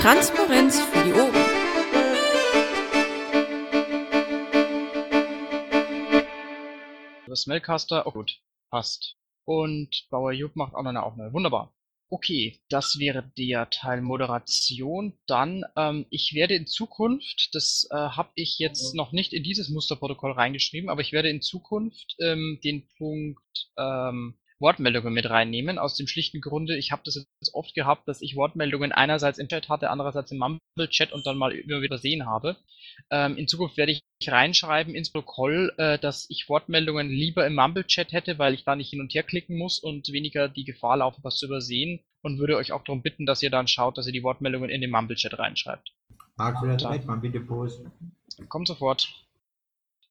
Transparenz für die Ohren. Das Smellcaster, oh gut, passt. Und Bauer Jupp macht auch noch eine Aufnahme. Wunderbar. Okay, das wäre der Teil Moderation. Dann, ähm, ich werde in Zukunft, das äh, habe ich jetzt noch nicht in dieses Musterprotokoll reingeschrieben, aber ich werde in Zukunft ähm, den Punkt ähm, Wortmeldungen mit reinnehmen, aus dem schlichten Grunde, ich habe das jetzt oft gehabt, dass ich Wortmeldungen einerseits im Chat hatte, andererseits im Mumble-Chat und dann mal immer wieder sehen habe. Ähm, in Zukunft werde ich reinschreiben ins Protokoll, äh, dass ich Wortmeldungen lieber im Mumble-Chat hätte, weil ich da nicht hin und her klicken muss und weniger die Gefahr laufe, was zu übersehen und würde euch auch darum bitten, dass ihr dann schaut, dass ihr die Wortmeldungen in den Mumble-Chat reinschreibt. Magst du das mal bitte posten? Kommt sofort.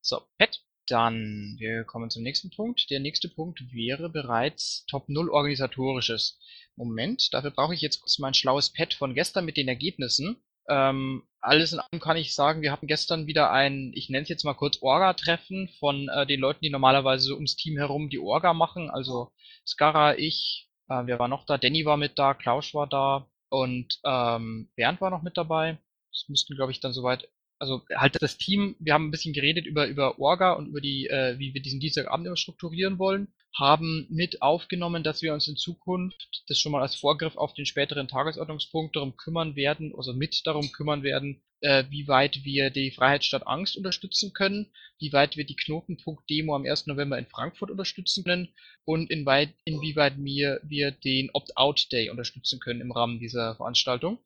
So, Pet. Dann, wir kommen zum nächsten Punkt. Der nächste Punkt wäre bereits Top 0 organisatorisches. Moment, dafür brauche ich jetzt kurz mein schlaues Pad von gestern mit den Ergebnissen. Ähm, alles in allem kann ich sagen, wir hatten gestern wieder ein, ich nenne es jetzt mal kurz Orga-Treffen von äh, den Leuten, die normalerweise so ums Team herum die Orga machen. Also Skara, ich, äh, wer war noch da? Danny war mit da, Klaus war da und ähm, Bernd war noch mit dabei. Das müssten, glaube ich, dann soweit also halt das Team, wir haben ein bisschen geredet über, über Orga und über die, äh, wie wir diesen Dienstagabend immer strukturieren wollen, haben mit aufgenommen, dass wir uns in Zukunft, das schon mal als Vorgriff auf den späteren Tagesordnungspunkt, darum kümmern werden, also mit darum kümmern werden, äh, wie weit wir die Freiheit statt Angst unterstützen können, wie weit wir die Knotenpunkt-Demo am 1. November in Frankfurt unterstützen können und inwieweit, wir, wir den Opt-out-Day unterstützen können im Rahmen dieser Veranstaltung.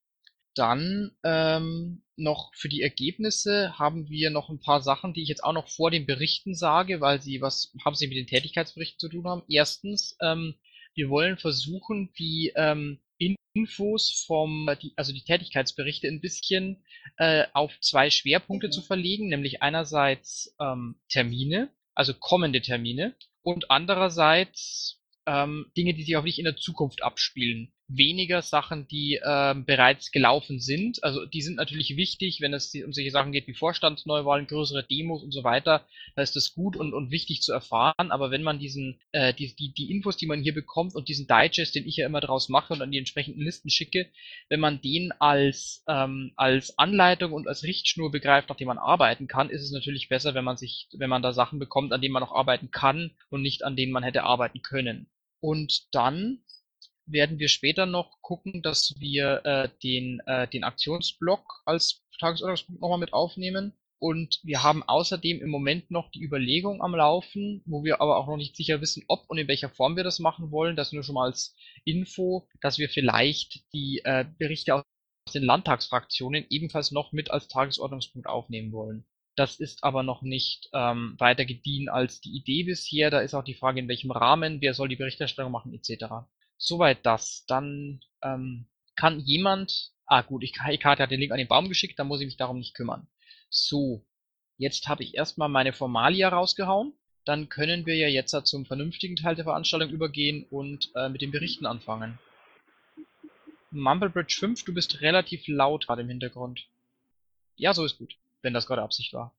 Dann ähm, noch für die Ergebnisse haben wir noch ein paar Sachen, die ich jetzt auch noch vor den Berichten sage, weil sie was haben sie mit den Tätigkeitsberichten zu tun haben. Erstens, ähm, wir wollen versuchen, die ähm, Infos vom, die, also die Tätigkeitsberichte ein bisschen äh, auf zwei Schwerpunkte zu verlegen, nämlich einerseits ähm, Termine, also kommende Termine, und andererseits ähm, Dinge, die sich auch nicht in der Zukunft abspielen weniger Sachen, die ähm, bereits gelaufen sind. Also die sind natürlich wichtig, wenn es um solche Sachen geht wie Vorstandsneuwahlen, größere Demos und so weiter. Da ist das gut und, und wichtig zu erfahren. Aber wenn man diesen, äh, die, die, die Infos, die man hier bekommt und diesen Digest, den ich ja immer draus mache und an die entsprechenden Listen schicke, wenn man den als, ähm, als Anleitung und als Richtschnur begreift, nach dem man arbeiten kann, ist es natürlich besser, wenn man sich, wenn man da Sachen bekommt, an denen man auch arbeiten kann und nicht an denen man hätte arbeiten können. Und dann werden wir später noch gucken, dass wir äh, den, äh, den Aktionsblock als Tagesordnungspunkt nochmal mit aufnehmen. Und wir haben außerdem im Moment noch die Überlegung am Laufen, wo wir aber auch noch nicht sicher wissen, ob und in welcher Form wir das machen wollen. Das nur schon mal als Info, dass wir vielleicht die äh, Berichte aus den Landtagsfraktionen ebenfalls noch mit als Tagesordnungspunkt aufnehmen wollen. Das ist aber noch nicht ähm, weiter gediehen als die Idee bisher. Da ist auch die Frage, in welchem Rahmen, wer soll die Berichterstattung machen, etc. Soweit das. Dann ähm, kann jemand. Ah gut, ich, Karte hat den Link an den Baum geschickt, dann muss ich mich darum nicht kümmern. So, jetzt habe ich erstmal meine Formalia rausgehauen. Dann können wir ja jetzt zum vernünftigen Teil der Veranstaltung übergehen und äh, mit den Berichten anfangen. Mumblebridge 5, du bist relativ laut gerade im Hintergrund. Ja, so ist gut, wenn das gerade Absicht war.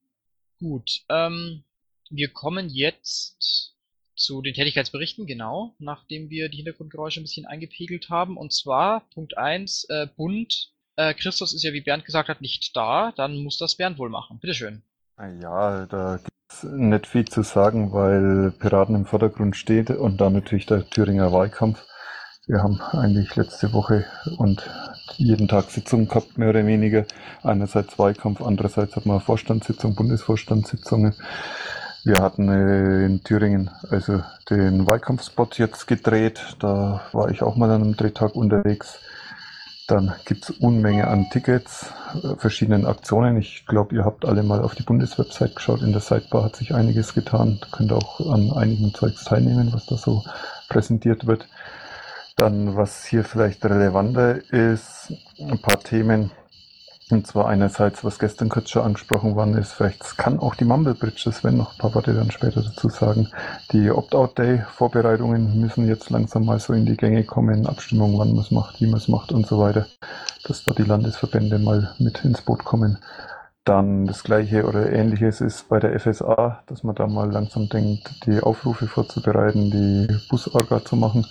Gut, ähm, wir kommen jetzt zu den Tätigkeitsberichten, genau, nachdem wir die Hintergrundgeräusche ein bisschen eingepegelt haben. Und zwar Punkt 1, äh, Bund. Äh, Christus ist ja, wie Bernd gesagt hat, nicht da. Dann muss das Bernd wohl machen. Bitteschön. Ja, da gibt es nicht viel zu sagen, weil Piraten im Vordergrund steht und dann natürlich der Thüringer Wahlkampf. Wir haben eigentlich letzte Woche und jeden Tag Sitzungen gehabt, mehr oder weniger. Einerseits Wahlkampf, andererseits hat man Vorstandssitzung, Bundesvorstandssitzungen. Wir hatten äh, in Thüringen also den Wahlkampfspot jetzt gedreht. Da war ich auch mal an einem Drehtag unterwegs. Dann gibt's Unmenge an Tickets, äh, verschiedenen Aktionen. Ich glaube, ihr habt alle mal auf die Bundeswebsite geschaut. In der Sidebar hat sich einiges getan. Da könnt ihr auch an einigen Zeugs teilnehmen, was da so präsentiert wird. Dann, was hier vielleicht relevanter ist, ein paar Themen, und zwar einerseits, was gestern kurz schon angesprochen worden ist, vielleicht kann auch die Mumble Bridge, das werden noch ein paar Worte dann später dazu sagen. Die Opt-out-Day-Vorbereitungen müssen jetzt langsam mal so in die Gänge kommen, Abstimmung, wann man es macht, wie man es macht und so weiter, dass da die Landesverbände mal mit ins Boot kommen. Dann das gleiche oder ähnliches ist bei der FSA, dass man da mal langsam denkt, die Aufrufe vorzubereiten, die Busorga zu machen,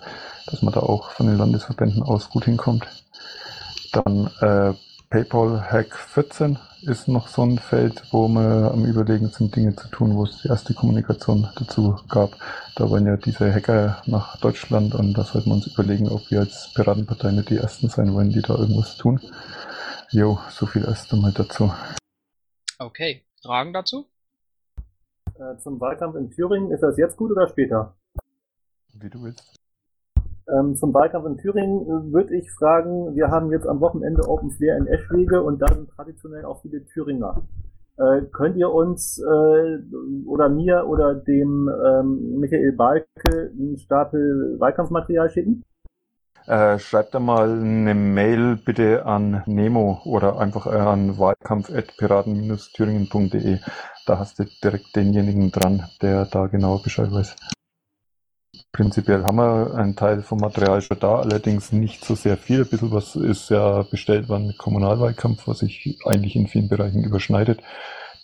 dass man da auch von den Landesverbänden aus gut hinkommt. Dann äh, PayPal Hack 14 ist noch so ein Feld, wo wir am Überlegen sind, Dinge zu tun, wo es die erste Kommunikation dazu gab. Da wollen ja diese Hacker nach Deutschland und da sollten wir uns überlegen, ob wir als Piratenpartei nicht die Ersten sein wollen, die da irgendwas tun. Jo, so viel erst einmal dazu. Okay, Fragen dazu? Äh, zum Wahlkampf in Thüringen, ist das jetzt gut oder später? Wie du willst. Ähm, zum Wahlkampf in Thüringen äh, würde ich fragen, wir haben jetzt am Wochenende Open Flair in Eschwege und da sind traditionell auch viele Thüringer. Äh, könnt ihr uns äh, oder mir oder dem ähm, Michael Balke einen Stapel Wahlkampfmaterial schicken? Äh, schreibt da mal eine Mail bitte an Nemo oder einfach äh, an wahlkampf.piraten-thüringen.de. Da hast du direkt denjenigen dran, der da genau Bescheid weiß. Prinzipiell haben wir einen Teil vom Material schon da, allerdings nicht so sehr viel. Ein bisschen was ist ja bestellt worden mit Kommunalwahlkampf, was sich eigentlich in vielen Bereichen überschneidet.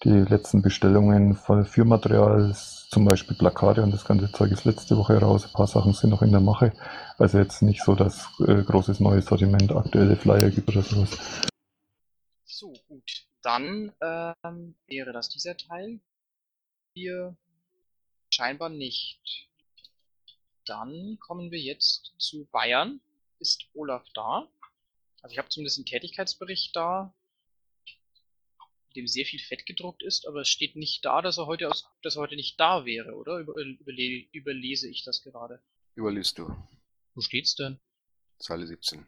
Die letzten Bestellungen für Material, zum Beispiel Plakate und das ganze Zeug ist letzte Woche raus. Ein paar Sachen sind noch in der Mache. Also jetzt nicht so, dass äh, großes neues Sortiment, aktuelle Flyer gibt oder sowas. So, gut. Dann ähm, wäre das dieser Teil. Hier scheinbar nicht. Dann kommen wir jetzt zu Bayern. Ist Olaf da? Also ich habe zumindest einen Tätigkeitsbericht da, in dem sehr viel Fett gedruckt ist, aber es steht nicht da, dass er heute, aus, dass er heute nicht da wäre, oder? Über, überle, überlese ich das gerade. Überliest du. Wo steht's denn? Zeile 17.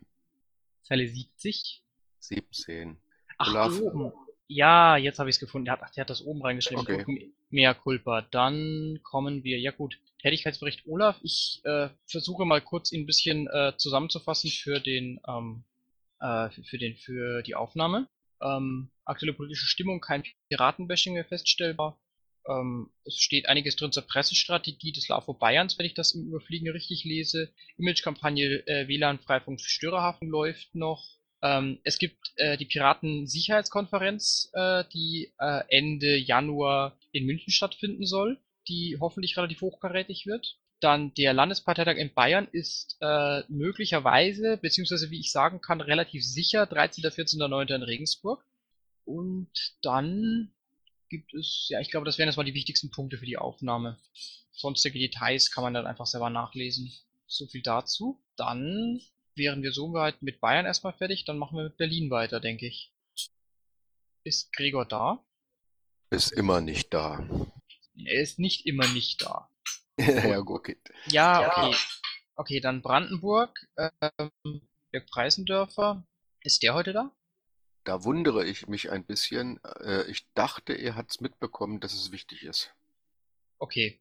Zeile 70? 17. Ach, Olaf. oben. Ja, jetzt habe ich es gefunden. Der hat, ach, der hat das oben reingeschrieben. Okay. Mehr Culpa. Dann kommen wir, ja gut, Tätigkeitsbericht Olaf. Ich äh, versuche mal kurz ihn ein bisschen äh, zusammenzufassen für den, ähm, äh, für, für den, für die Aufnahme. Ähm, aktuelle politische Stimmung, kein Piratenbashing mehr feststellbar. Ähm, es steht einiges drin zur Pressestrategie des LAFO Bayerns, wenn ich das im Überfliegen richtig lese. Imagekampagne äh, WLAN-frei vom Störerhafen läuft noch. Ähm, es gibt äh, die Piraten-Sicherheitskonferenz, äh, die äh, Ende Januar in München stattfinden soll, die hoffentlich relativ hochkarätig wird. Dann der Landesparteitag in Bayern ist äh, möglicherweise, beziehungsweise wie ich sagen kann, relativ sicher 13. 14.9. in Regensburg. Und dann gibt es, ja, ich glaube, das wären jetzt mal die wichtigsten Punkte für die Aufnahme. Sonstige Details kann man dann einfach selber nachlesen. So viel dazu. Dann wären wir soweit mit Bayern erstmal fertig, dann machen wir mit Berlin weiter, denke ich. Ist Gregor da? Ist immer nicht da. Er ist nicht immer nicht da. ja. Okay. Ja, okay. Okay, dann Brandenburg, ähm, Dirk Preisendörfer. Ist der heute da? Da wundere ich mich ein bisschen. Äh, ich dachte, er hat's mitbekommen, dass es wichtig ist. Okay.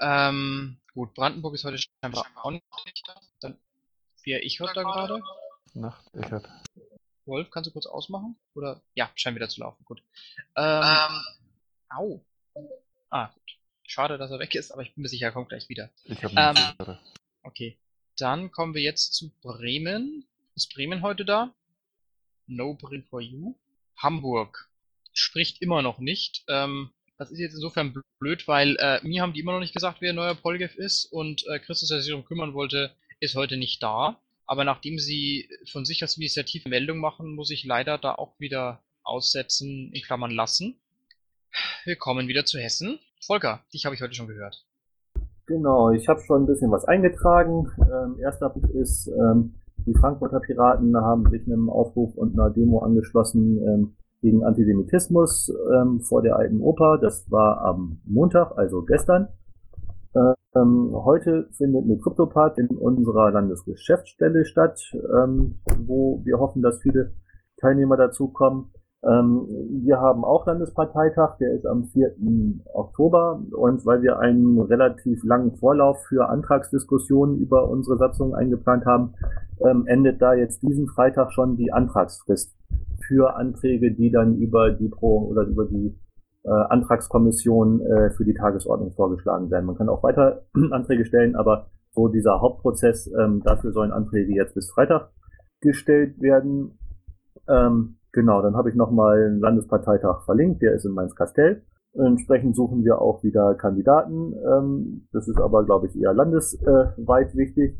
Ähm, gut, Brandenburg ist heute scheinbar auch nicht da. Dann wäre ich heute da gerade. Nacht, Echert. Wolf, kannst du kurz ausmachen? Oder? Ja, scheint wieder zu laufen. Gut. Ähm, au. Ah, gut. Schade, dass er weg ist, aber ich bin mir sicher, er kommt gleich wieder. Ich habe Ähm, Frage. Okay. Dann kommen wir jetzt zu Bremen. Ist Bremen heute da? No Bremen for you. Hamburg. Spricht immer noch nicht. Ähm, das ist jetzt insofern blöd, weil äh, mir haben die immer noch nicht gesagt, wer neuer Polgef ist und äh, Christus, der sich darum kümmern wollte, ist heute nicht da. Aber nachdem sie von sich als Initiative Meldung machen, muss ich leider da auch wieder aussetzen, in Klammern lassen. Wir kommen wieder zu Hessen. Volker, dich habe ich heute schon gehört. Genau, ich habe schon ein bisschen was eingetragen. Ähm, erster Punkt ist, ähm, die Frankfurter Piraten haben sich einem Aufruf und einer Demo angeschlossen ähm, gegen Antisemitismus ähm, vor der alten Oper. Das war am Montag, also gestern. Ähm, heute findet eine Kryptopart in unserer Landesgeschäftsstelle statt, ähm, wo wir hoffen, dass viele Teilnehmer dazukommen. Ähm, wir haben auch Landesparteitag, der ist am 4. Oktober und weil wir einen relativ langen Vorlauf für Antragsdiskussionen über unsere Satzung eingeplant haben, ähm, endet da jetzt diesen Freitag schon die Antragsfrist für Anträge, die dann über die Pro oder über die äh, Antragskommission äh, für die Tagesordnung vorgeschlagen werden. Man kann auch weiter Anträge stellen, aber so dieser Hauptprozess, ähm, dafür sollen Anträge jetzt bis Freitag gestellt werden. Ähm, genau, dann habe ich nochmal einen Landesparteitag verlinkt, der ist in Mainz-Kastell. Entsprechend suchen wir auch wieder Kandidaten. Ähm, das ist aber, glaube ich, eher landesweit wichtig.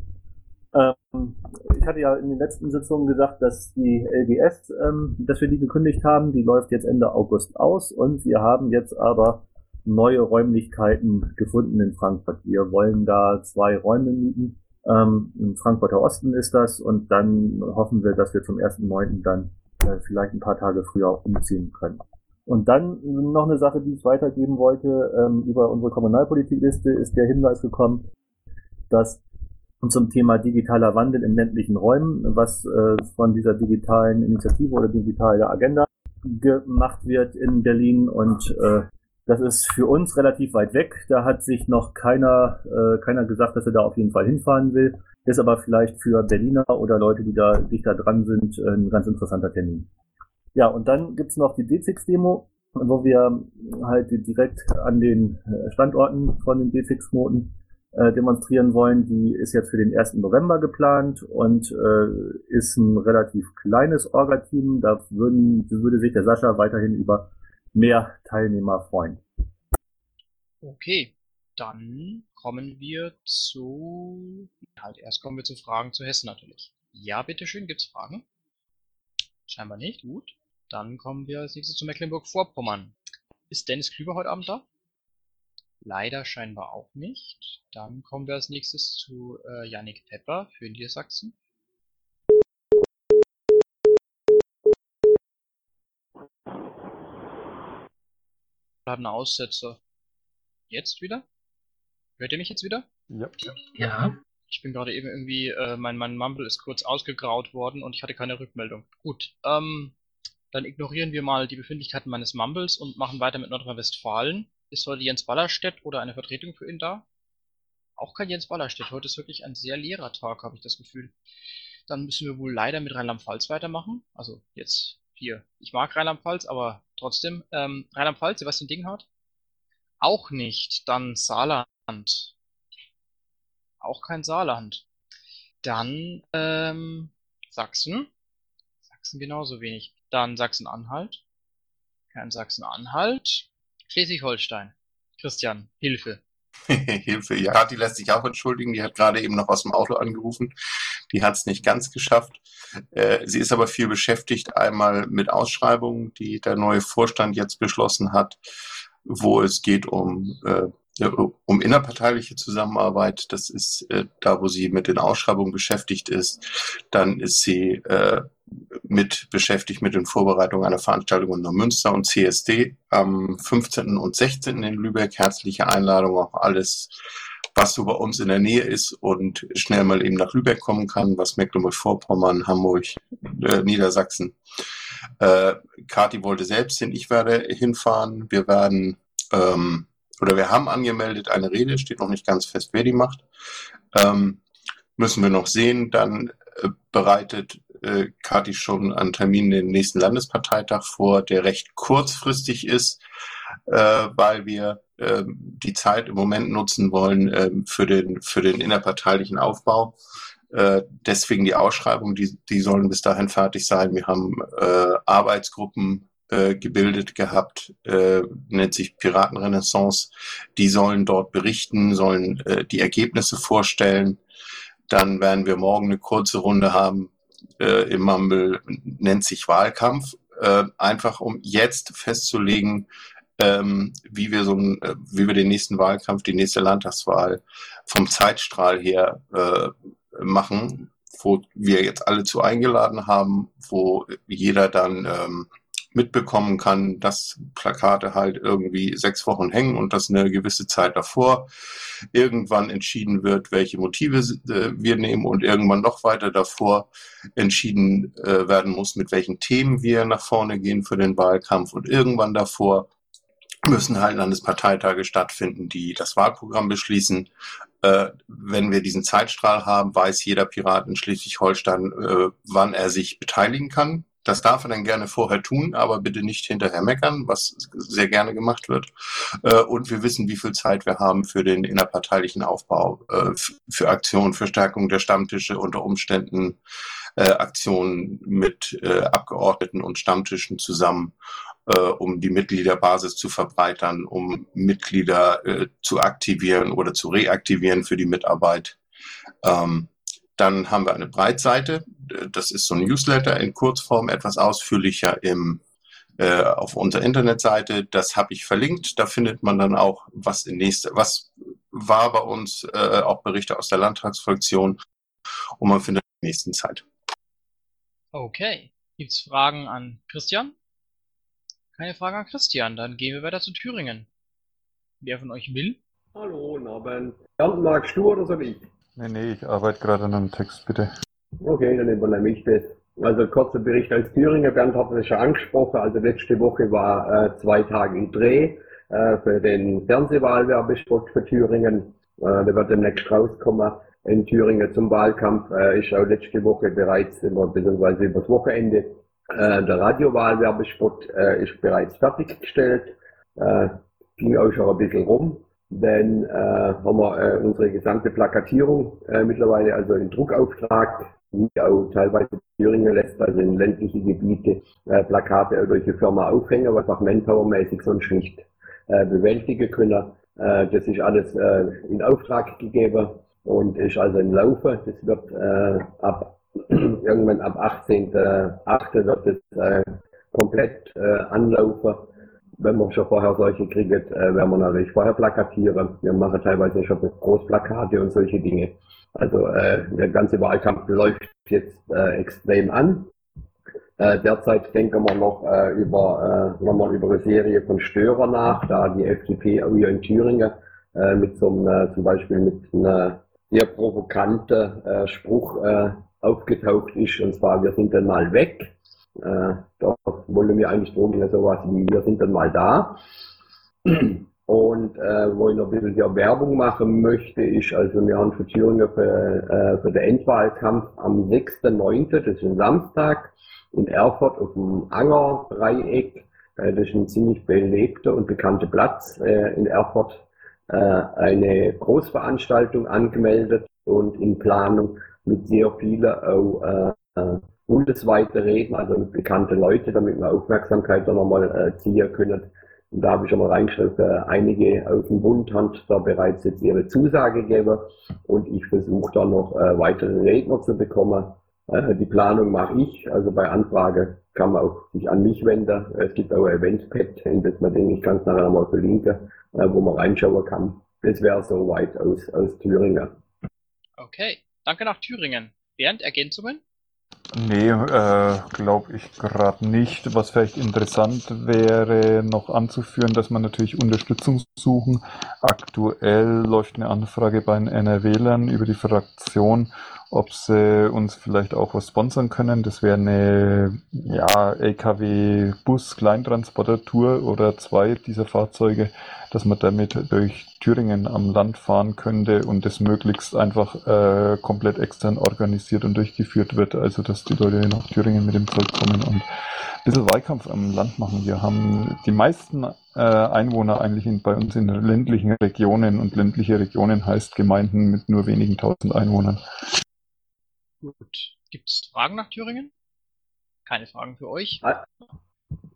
Ähm, ich hatte ja in den letzten Sitzungen gesagt, dass die LGS, ähm, dass wir die gekündigt haben. Die läuft jetzt Ende August aus und wir haben jetzt aber neue Räumlichkeiten gefunden in Frankfurt. Wir wollen da zwei Räume mieten. Ähm, Im Frankfurter Osten ist das und dann hoffen wir, dass wir zum 1.9. dann äh, vielleicht ein paar Tage früher umziehen können. Und dann noch eine Sache, die ich weitergeben wollte, ähm, über unsere Kommunalpolitikliste ist der Hinweis gekommen, dass zum Thema digitaler Wandel in ländlichen Räumen, was äh, von dieser digitalen Initiative oder digitale Agenda gemacht wird in Berlin und äh, das ist für uns relativ weit weg. Da hat sich noch keiner, äh, keiner gesagt, dass er da auf jeden Fall hinfahren will. Ist aber vielleicht für Berliner oder Leute, die da dicht da dran sind, ein ganz interessanter Termin. Ja, und dann gibt's noch die D6-Demo, wo wir halt direkt an den äh, Standorten von den D6-Knoten äh, demonstrieren wollen. Die ist jetzt für den 1. November geplant und äh, ist ein relativ kleines Orga-Team. Da würden, würde sich der Sascha weiterhin über mehr Teilnehmer freuen. Okay, dann kommen wir zu... Halt, erst kommen wir zu Fragen zu Hessen natürlich. Ja, bitteschön, gibt's Fragen? Scheinbar nicht, gut. Dann kommen wir als nächstes zu Mecklenburg-Vorpommern. Ist Dennis Klüber heute Abend da? Leider scheinbar auch nicht. Dann kommen wir als nächstes zu äh, Yannick Pepper für Niedersachsen. Hat einen Aussetzer. Jetzt wieder? Hört ihr mich jetzt wieder? Ja. Ja. Ich bin gerade eben irgendwie, äh, mein, mein Mumble ist kurz ausgegraut worden und ich hatte keine Rückmeldung. Gut, ähm, dann ignorieren wir mal die Befindlichkeiten meines Mumbles und machen weiter mit Nordrhein-Westfalen. Ist heute Jens Ballerstedt oder eine Vertretung für ihn da? Auch kein Jens Ballerstedt. Heute ist wirklich ein sehr leerer Tag, habe ich das Gefühl. Dann müssen wir wohl leider mit Rheinland-Pfalz weitermachen. Also jetzt hier. Ich mag Rheinland-Pfalz, aber trotzdem. Ähm, Rheinland-Pfalz, Sebastian Dinghardt? Auch nicht. Dann Saarland. Auch kein Saarland. Dann ähm, Sachsen. Sachsen genauso wenig. Dann Sachsen-Anhalt. Kein Sachsen-Anhalt. Schleswig-Holstein. Christian, Hilfe. Hilfe, ja, die lässt sich auch entschuldigen. Die hat gerade eben noch aus dem Auto angerufen. Die hat es nicht ganz geschafft. Äh, sie ist aber viel beschäftigt, einmal mit Ausschreibungen, die der neue Vorstand jetzt beschlossen hat, wo es geht um, äh, um innerparteiliche Zusammenarbeit. Das ist äh, da, wo sie mit den Ausschreibungen beschäftigt ist. Dann ist sie äh, mit beschäftigt mit den Vorbereitungen einer Veranstaltung in Neumünster und CSD am 15. und 16. in Lübeck. Herzliche Einladung auf alles, was so bei uns in der Nähe ist und schnell mal eben nach Lübeck kommen kann, was Mecklenburg-Vorpommern, Hamburg, äh, Niedersachsen. Äh, Kati wollte selbst hin, ich werde hinfahren. Wir werden, ähm, oder wir haben angemeldet eine Rede, steht noch nicht ganz fest, wer die macht. Ähm, müssen wir noch sehen. Dann äh, bereitet äh, Kati schon einen Termin den nächsten Landesparteitag vor, der recht kurzfristig ist, äh, weil wir äh, die Zeit im Moment nutzen wollen äh, für, den, für den innerparteilichen Aufbau. Äh, deswegen die Ausschreibung, die, die sollen bis dahin fertig sein. Wir haben äh, Arbeitsgruppen äh, gebildet gehabt, äh, nennt sich Piratenrenaissance. Die sollen dort berichten, sollen äh, die Ergebnisse vorstellen. Dann werden wir morgen eine kurze Runde haben äh, im Mumble nennt sich Wahlkampf, äh, einfach um jetzt festzulegen, ähm, wie wir so ein, äh, wie wir den nächsten Wahlkampf, die nächste Landtagswahl vom Zeitstrahl her äh, machen, wo wir jetzt alle zu eingeladen haben, wo jeder dann ähm, mitbekommen kann, dass Plakate halt irgendwie sechs Wochen hängen und dass eine gewisse Zeit davor irgendwann entschieden wird, welche Motive äh, wir nehmen und irgendwann noch weiter davor entschieden äh, werden muss, mit welchen Themen wir nach vorne gehen für den Wahlkampf und irgendwann davor müssen halt Landesparteitage stattfinden, die das Wahlprogramm beschließen. Äh, wenn wir diesen Zeitstrahl haben, weiß jeder Pirat in Schleswig-Holstein, äh, wann er sich beteiligen kann das darf er dann gerne vorher tun, aber bitte nicht hinterher meckern, was sehr gerne gemacht wird. Äh, und wir wissen, wie viel Zeit wir haben für den innerparteilichen Aufbau, äh, für Aktionen, für Stärkung der Stammtische, unter Umständen äh, Aktionen mit Abgeordneten und Stammtischen zusammen, um die Mitgliederbasis zu verbreitern, um Mitglieder zu aktivieren oder zu reaktivieren für die Mitarbeit. Ähm, Dann haben wir eine Breitseite. Das ist so ein Newsletter in Kurzform, etwas ausführlicher im, äh, auf unserer Internetseite. Das habe ich verlinkt. Da findet man dann auch, was in nächster, was war bei uns, äh, auch Berichte aus der Landtagsfraktion. Und man findet in der nächsten Zeit. Okay. Gibt's Fragen an Christian? Keine Fragen an Christian. Dann gehen wir weiter zu Thüringen. Wer von euch will? Hallo, Naben. Bernd, magst du oder soll ich? Nee, nee, ich arbeite gerade an einem Text, bitte. Okay, dann übernehme ich das. Also kurzer Bericht als Thüringer. Bernd hat es schon angesprochen. Also letzte Woche war äh, zwei Tage im Dreh äh, für den Fernsehwahlwerbespot für Thüringen. Äh, der wird demnächst rauskommen in Thüringen zum Wahlkampf. Äh, ist auch letzte Woche bereits, beziehungsweise übers Wochenende, äh, der Radiowahlwerbespot äh, ist bereits fertiggestellt. Äh, ging auch schon ein bisschen rum. Dann äh, haben wir äh, unsere gesamte Plakatierung äh, mittlerweile also in Druckauftrag, wie auch teilweise Thüringen lässt, also in ländliche Gebiete äh, Plakate durch die Firma aufhängen, was auch manpowermäßig sonst nicht äh, bewältigen können. Äh, das ist alles äh, in Auftrag gegeben und ist also im Laufe. Das wird äh, ab irgendwann ab 18.8. wird es äh, komplett äh, anlaufen wenn man schon vorher solche kriegt, äh, werden wir natürlich vorher plakatieren. Wir machen teilweise schon Großplakate und solche Dinge. Also äh, der ganze Wahlkampf läuft jetzt äh, extrem an. Äh, derzeit denken wir noch äh, über, äh, nochmal über eine Serie von Störern nach, da die FDP hier in Thüringen äh, mit so einem, äh, zum Beispiel mit einem sehr provokanten äh, Spruch äh, aufgetaucht ist, und zwar, wir sind dann mal weg. Äh, da wollen wir eigentlich ja sowas wie, wir sind dann mal da. Und äh, wo ich noch ein bisschen hier Werbung machen möchte, ist, also wir haben für Thüringen für, äh, für den Endwahlkampf am 6.9., das ist ein Samstag, in Erfurt auf dem Anger-Dreieck. Äh, das ist ein ziemlich belebter und bekannter Platz äh, in Erfurt. Äh, eine Großveranstaltung angemeldet und in Planung mit sehr vielen auch äh, bundesweite Reden, also mit bekannte Leute, damit wir Aufmerksamkeit da nochmal äh, ziehen können. Und da habe ich schon mal reingeschrieben, äh, einige aus dem Bund haben da bereits jetzt ihre Zusage gegeben und ich versuche da noch äh, weitere Redner zu bekommen. Äh, die Planung mache ich, also bei Anfrage kann man auch sich an mich wenden. Es gibt auch ein Eventpad, in das man den ich ganz nachher mal verlinke, äh, wo man reinschauen kann. Das wäre soweit aus, aus Thüringen. Okay, danke nach Thüringen. Bernd, Ergänzungen? Nee, äh, glaube ich gerade nicht. Was vielleicht interessant wäre, noch anzuführen, dass man natürlich Unterstützung suchen. Aktuell läuft eine Anfrage bei den NRWlern über die Fraktion, ob sie uns vielleicht auch was sponsern können. Das wäre eine ja, LKW-Bus-Kleintransporter-Tour oder zwei dieser Fahrzeuge, dass man damit durch Thüringen am Land fahren könnte und das möglichst einfach äh, komplett extern organisiert und durchgeführt wird. Also dass die Leute nach Thüringen mit dem Zeug kommen und ein bisschen Wahlkampf am Land machen. Wir haben die meisten äh, Einwohner eigentlich in, bei uns in ländlichen Regionen und ländliche Regionen heißt Gemeinden mit nur wenigen tausend Einwohnern. Gut. Gibt es Fragen nach Thüringen? Keine Fragen für euch?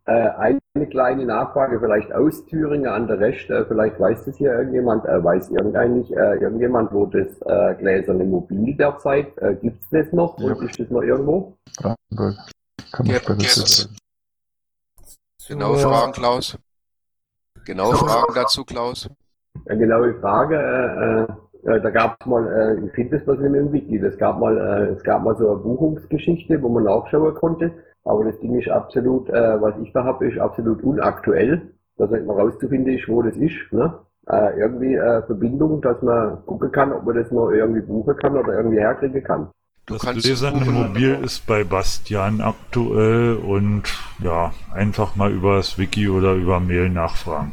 Äh, eine kleine Nachfrage vielleicht aus Thüringen an der Rest. Äh, vielleicht weiß das hier irgendjemand, äh, weiß irgendein, irgendjemand, wo das gläserne Mobil derzeit, gibt es das noch Ja. und ist das noch irgendwo? Brandenburg. Kann man Yep, später yes. Genaue Ja. Fragen, Klaus. Genaue Fragen dazu, Klaus. Eine genaue Frage. Äh, äh, da gab es mal, äh, ich finde das was in dem Wiki, es gab mal, äh, es gab mal so eine Buchungsgeschichte, wo man nachschauen konnte, aber das Ding ist absolut, äh, was ich da habe, ist absolut unaktuell, dass nicht mal rauszufinden ist, wo das ist. Ne? Äh, irgendwie äh, Verbindung, dass man gucken kann, ob man das noch irgendwie buchen kann oder irgendwie herkriegen kann. Du das Gläserne. Mobil ist bei Bastian aktuell und ja, einfach mal über das Wiki oder über Mail nachfragen.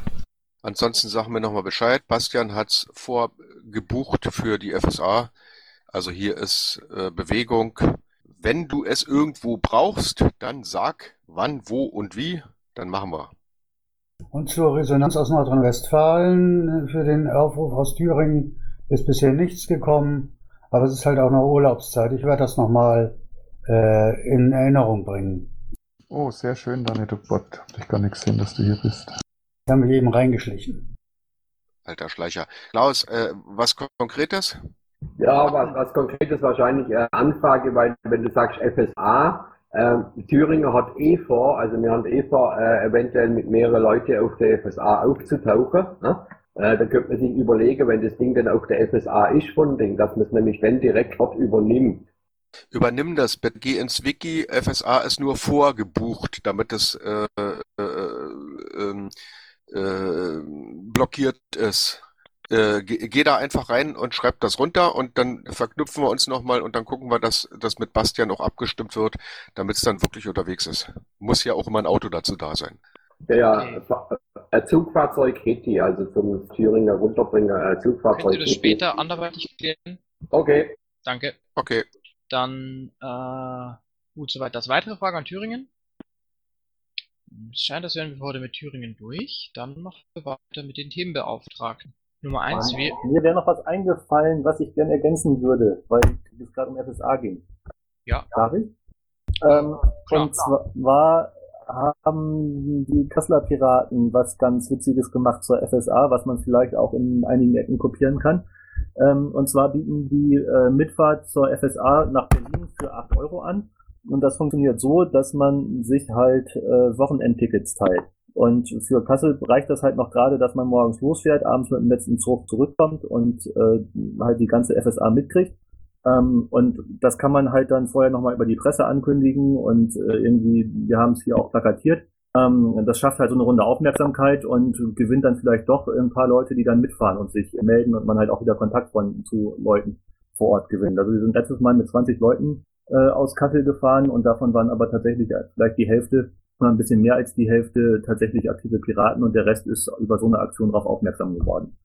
Ansonsten sagen wir nochmal Bescheid. Bastian hat's vorgebucht für die FSA. Also hier ist äh, Bewegung. Wenn du es irgendwo brauchst, dann sag wann, wo und wie, dann machen wir. Und zur Resonanz aus Nordrhein-Westfalen für den Aufruf aus Thüringen ist bisher nichts gekommen, aber es ist halt auch noch Urlaubszeit. Ich werde das nochmal äh, in Erinnerung bringen. Oh, sehr schön, Daniel Duckbott. Hab ich gar nicht gesehen, dass du hier bist. Ich habe mich eben reingeschlichen. Alter Schleicher. Klaus, äh, was Konkretes? Ja, was, was konkretes wahrscheinlich äh, Anfrage, weil wenn du sagst FSA, äh, Thüringer hat eh vor, also wir haben eh vor, äh, eventuell mit mehreren Leuten auf der FSA aufzutauchen. Ne? Äh, da könnte man sich überlegen, wenn das Ding dann auf der FSA ist von Ding, dass man es nämlich wenn direkt dort übernimmt. Übernimm das, geh ins Wiki, FSA ist nur vorgebucht, damit es äh, äh, äh, äh, blockiert ist. Äh, geh, geh da einfach rein und schreib das runter und dann verknüpfen wir uns nochmal und dann gucken wir, dass das mit Bastian auch abgestimmt wird, damit es dann wirklich unterwegs ist. Muss ja auch immer ein Auto dazu da sein. Ja, ein Zugfahrzeug hätte ich, also zum Thüringer runterbringen, ein Zugfahrzeug. Könnt ihr das später anderweitig klären? Okay. Danke. Okay. Dann, äh, gut, soweit das. Weitere Frage an Thüringen? Es scheint, als wären wir heute mit Thüringen durch. Dann machen wir weiter mit den Themenbeauftragten. Nummer eins, wir, Mir wäre noch was eingefallen, was ich gerne ergänzen würde, weil es gerade um FSA ging. Ja. Darf ich? Ähm, und zwar haben die Kasseler Piraten was ganz Witziges gemacht zur FSA, was man vielleicht auch in einigen Ecken kopieren kann. Ähm, und zwar bieten die äh, Mitfahrt zur FSA nach Berlin für 8 Euro an. Und das funktioniert so, dass man sich halt äh, Wochenendtickets teilt. Und für Kassel reicht das halt noch gerade, dass man morgens losfährt, abends mit dem letzten Zug zurückkommt und äh, halt die ganze FSA mitkriegt. Ähm, und das kann man halt dann vorher nochmal über die Presse ankündigen und äh, irgendwie, wir haben es hier auch plakatiert. Ähm, das schafft halt so eine runde Aufmerksamkeit und gewinnt dann vielleicht doch ein paar Leute, die dann mitfahren und sich melden und man halt auch wieder Kontakt von, zu Leuten vor Ort gewinnt. Also wir sind letztes Mal mit 20 Leuten äh, aus Kassel gefahren und davon waren aber tatsächlich vielleicht die Hälfte ein bisschen mehr als die Hälfte tatsächlich aktive Piraten und der Rest ist über so eine Aktion darauf aufmerksam geworden.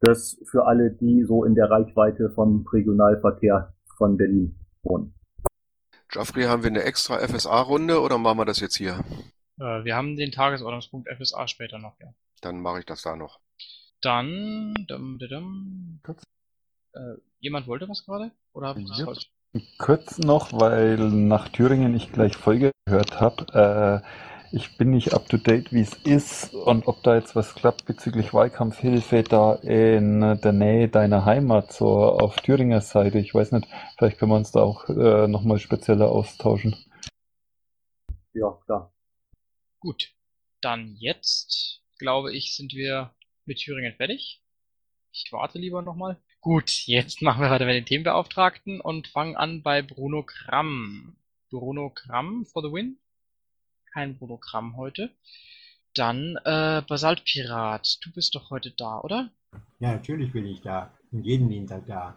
Das für alle, die so in der Reichweite vom Regionalverkehr von Berlin wohnen. Geoffrey, haben wir eine extra FSA-Runde oder machen wir das jetzt hier? äh, wir haben den Tagesordnungspunkt FSA später noch, ja. Dann mache ich das da noch. Dann, dum, dum, dum. Äh, jemand wollte was gerade? Oder hab ich das Ja. falsch? Kurz noch, weil nach Thüringen ich gleich Folge gehört habe. Äh, ich bin nicht up to date, wie es ist und ob da jetzt was klappt bezüglich Wahlkampfhilfe da in der Nähe deiner Heimat, so auf Thüringer Seite. Ich weiß nicht, vielleicht können wir uns da auch äh, nochmal spezieller austauschen. Ja, klar. Gut. Dann jetzt, glaube ich, sind wir mit Thüringen fertig. Ich warte lieber nochmal. Gut, jetzt machen wir weiter mit den Themenbeauftragten und fangen an bei Bruno Kramm. Bruno Kramm for the win? Kein Bruno Kramm heute. Dann äh, Basaltpirat. Du bist doch heute da, oder? Ja, natürlich bin ich da. Und jeden Dienstag da.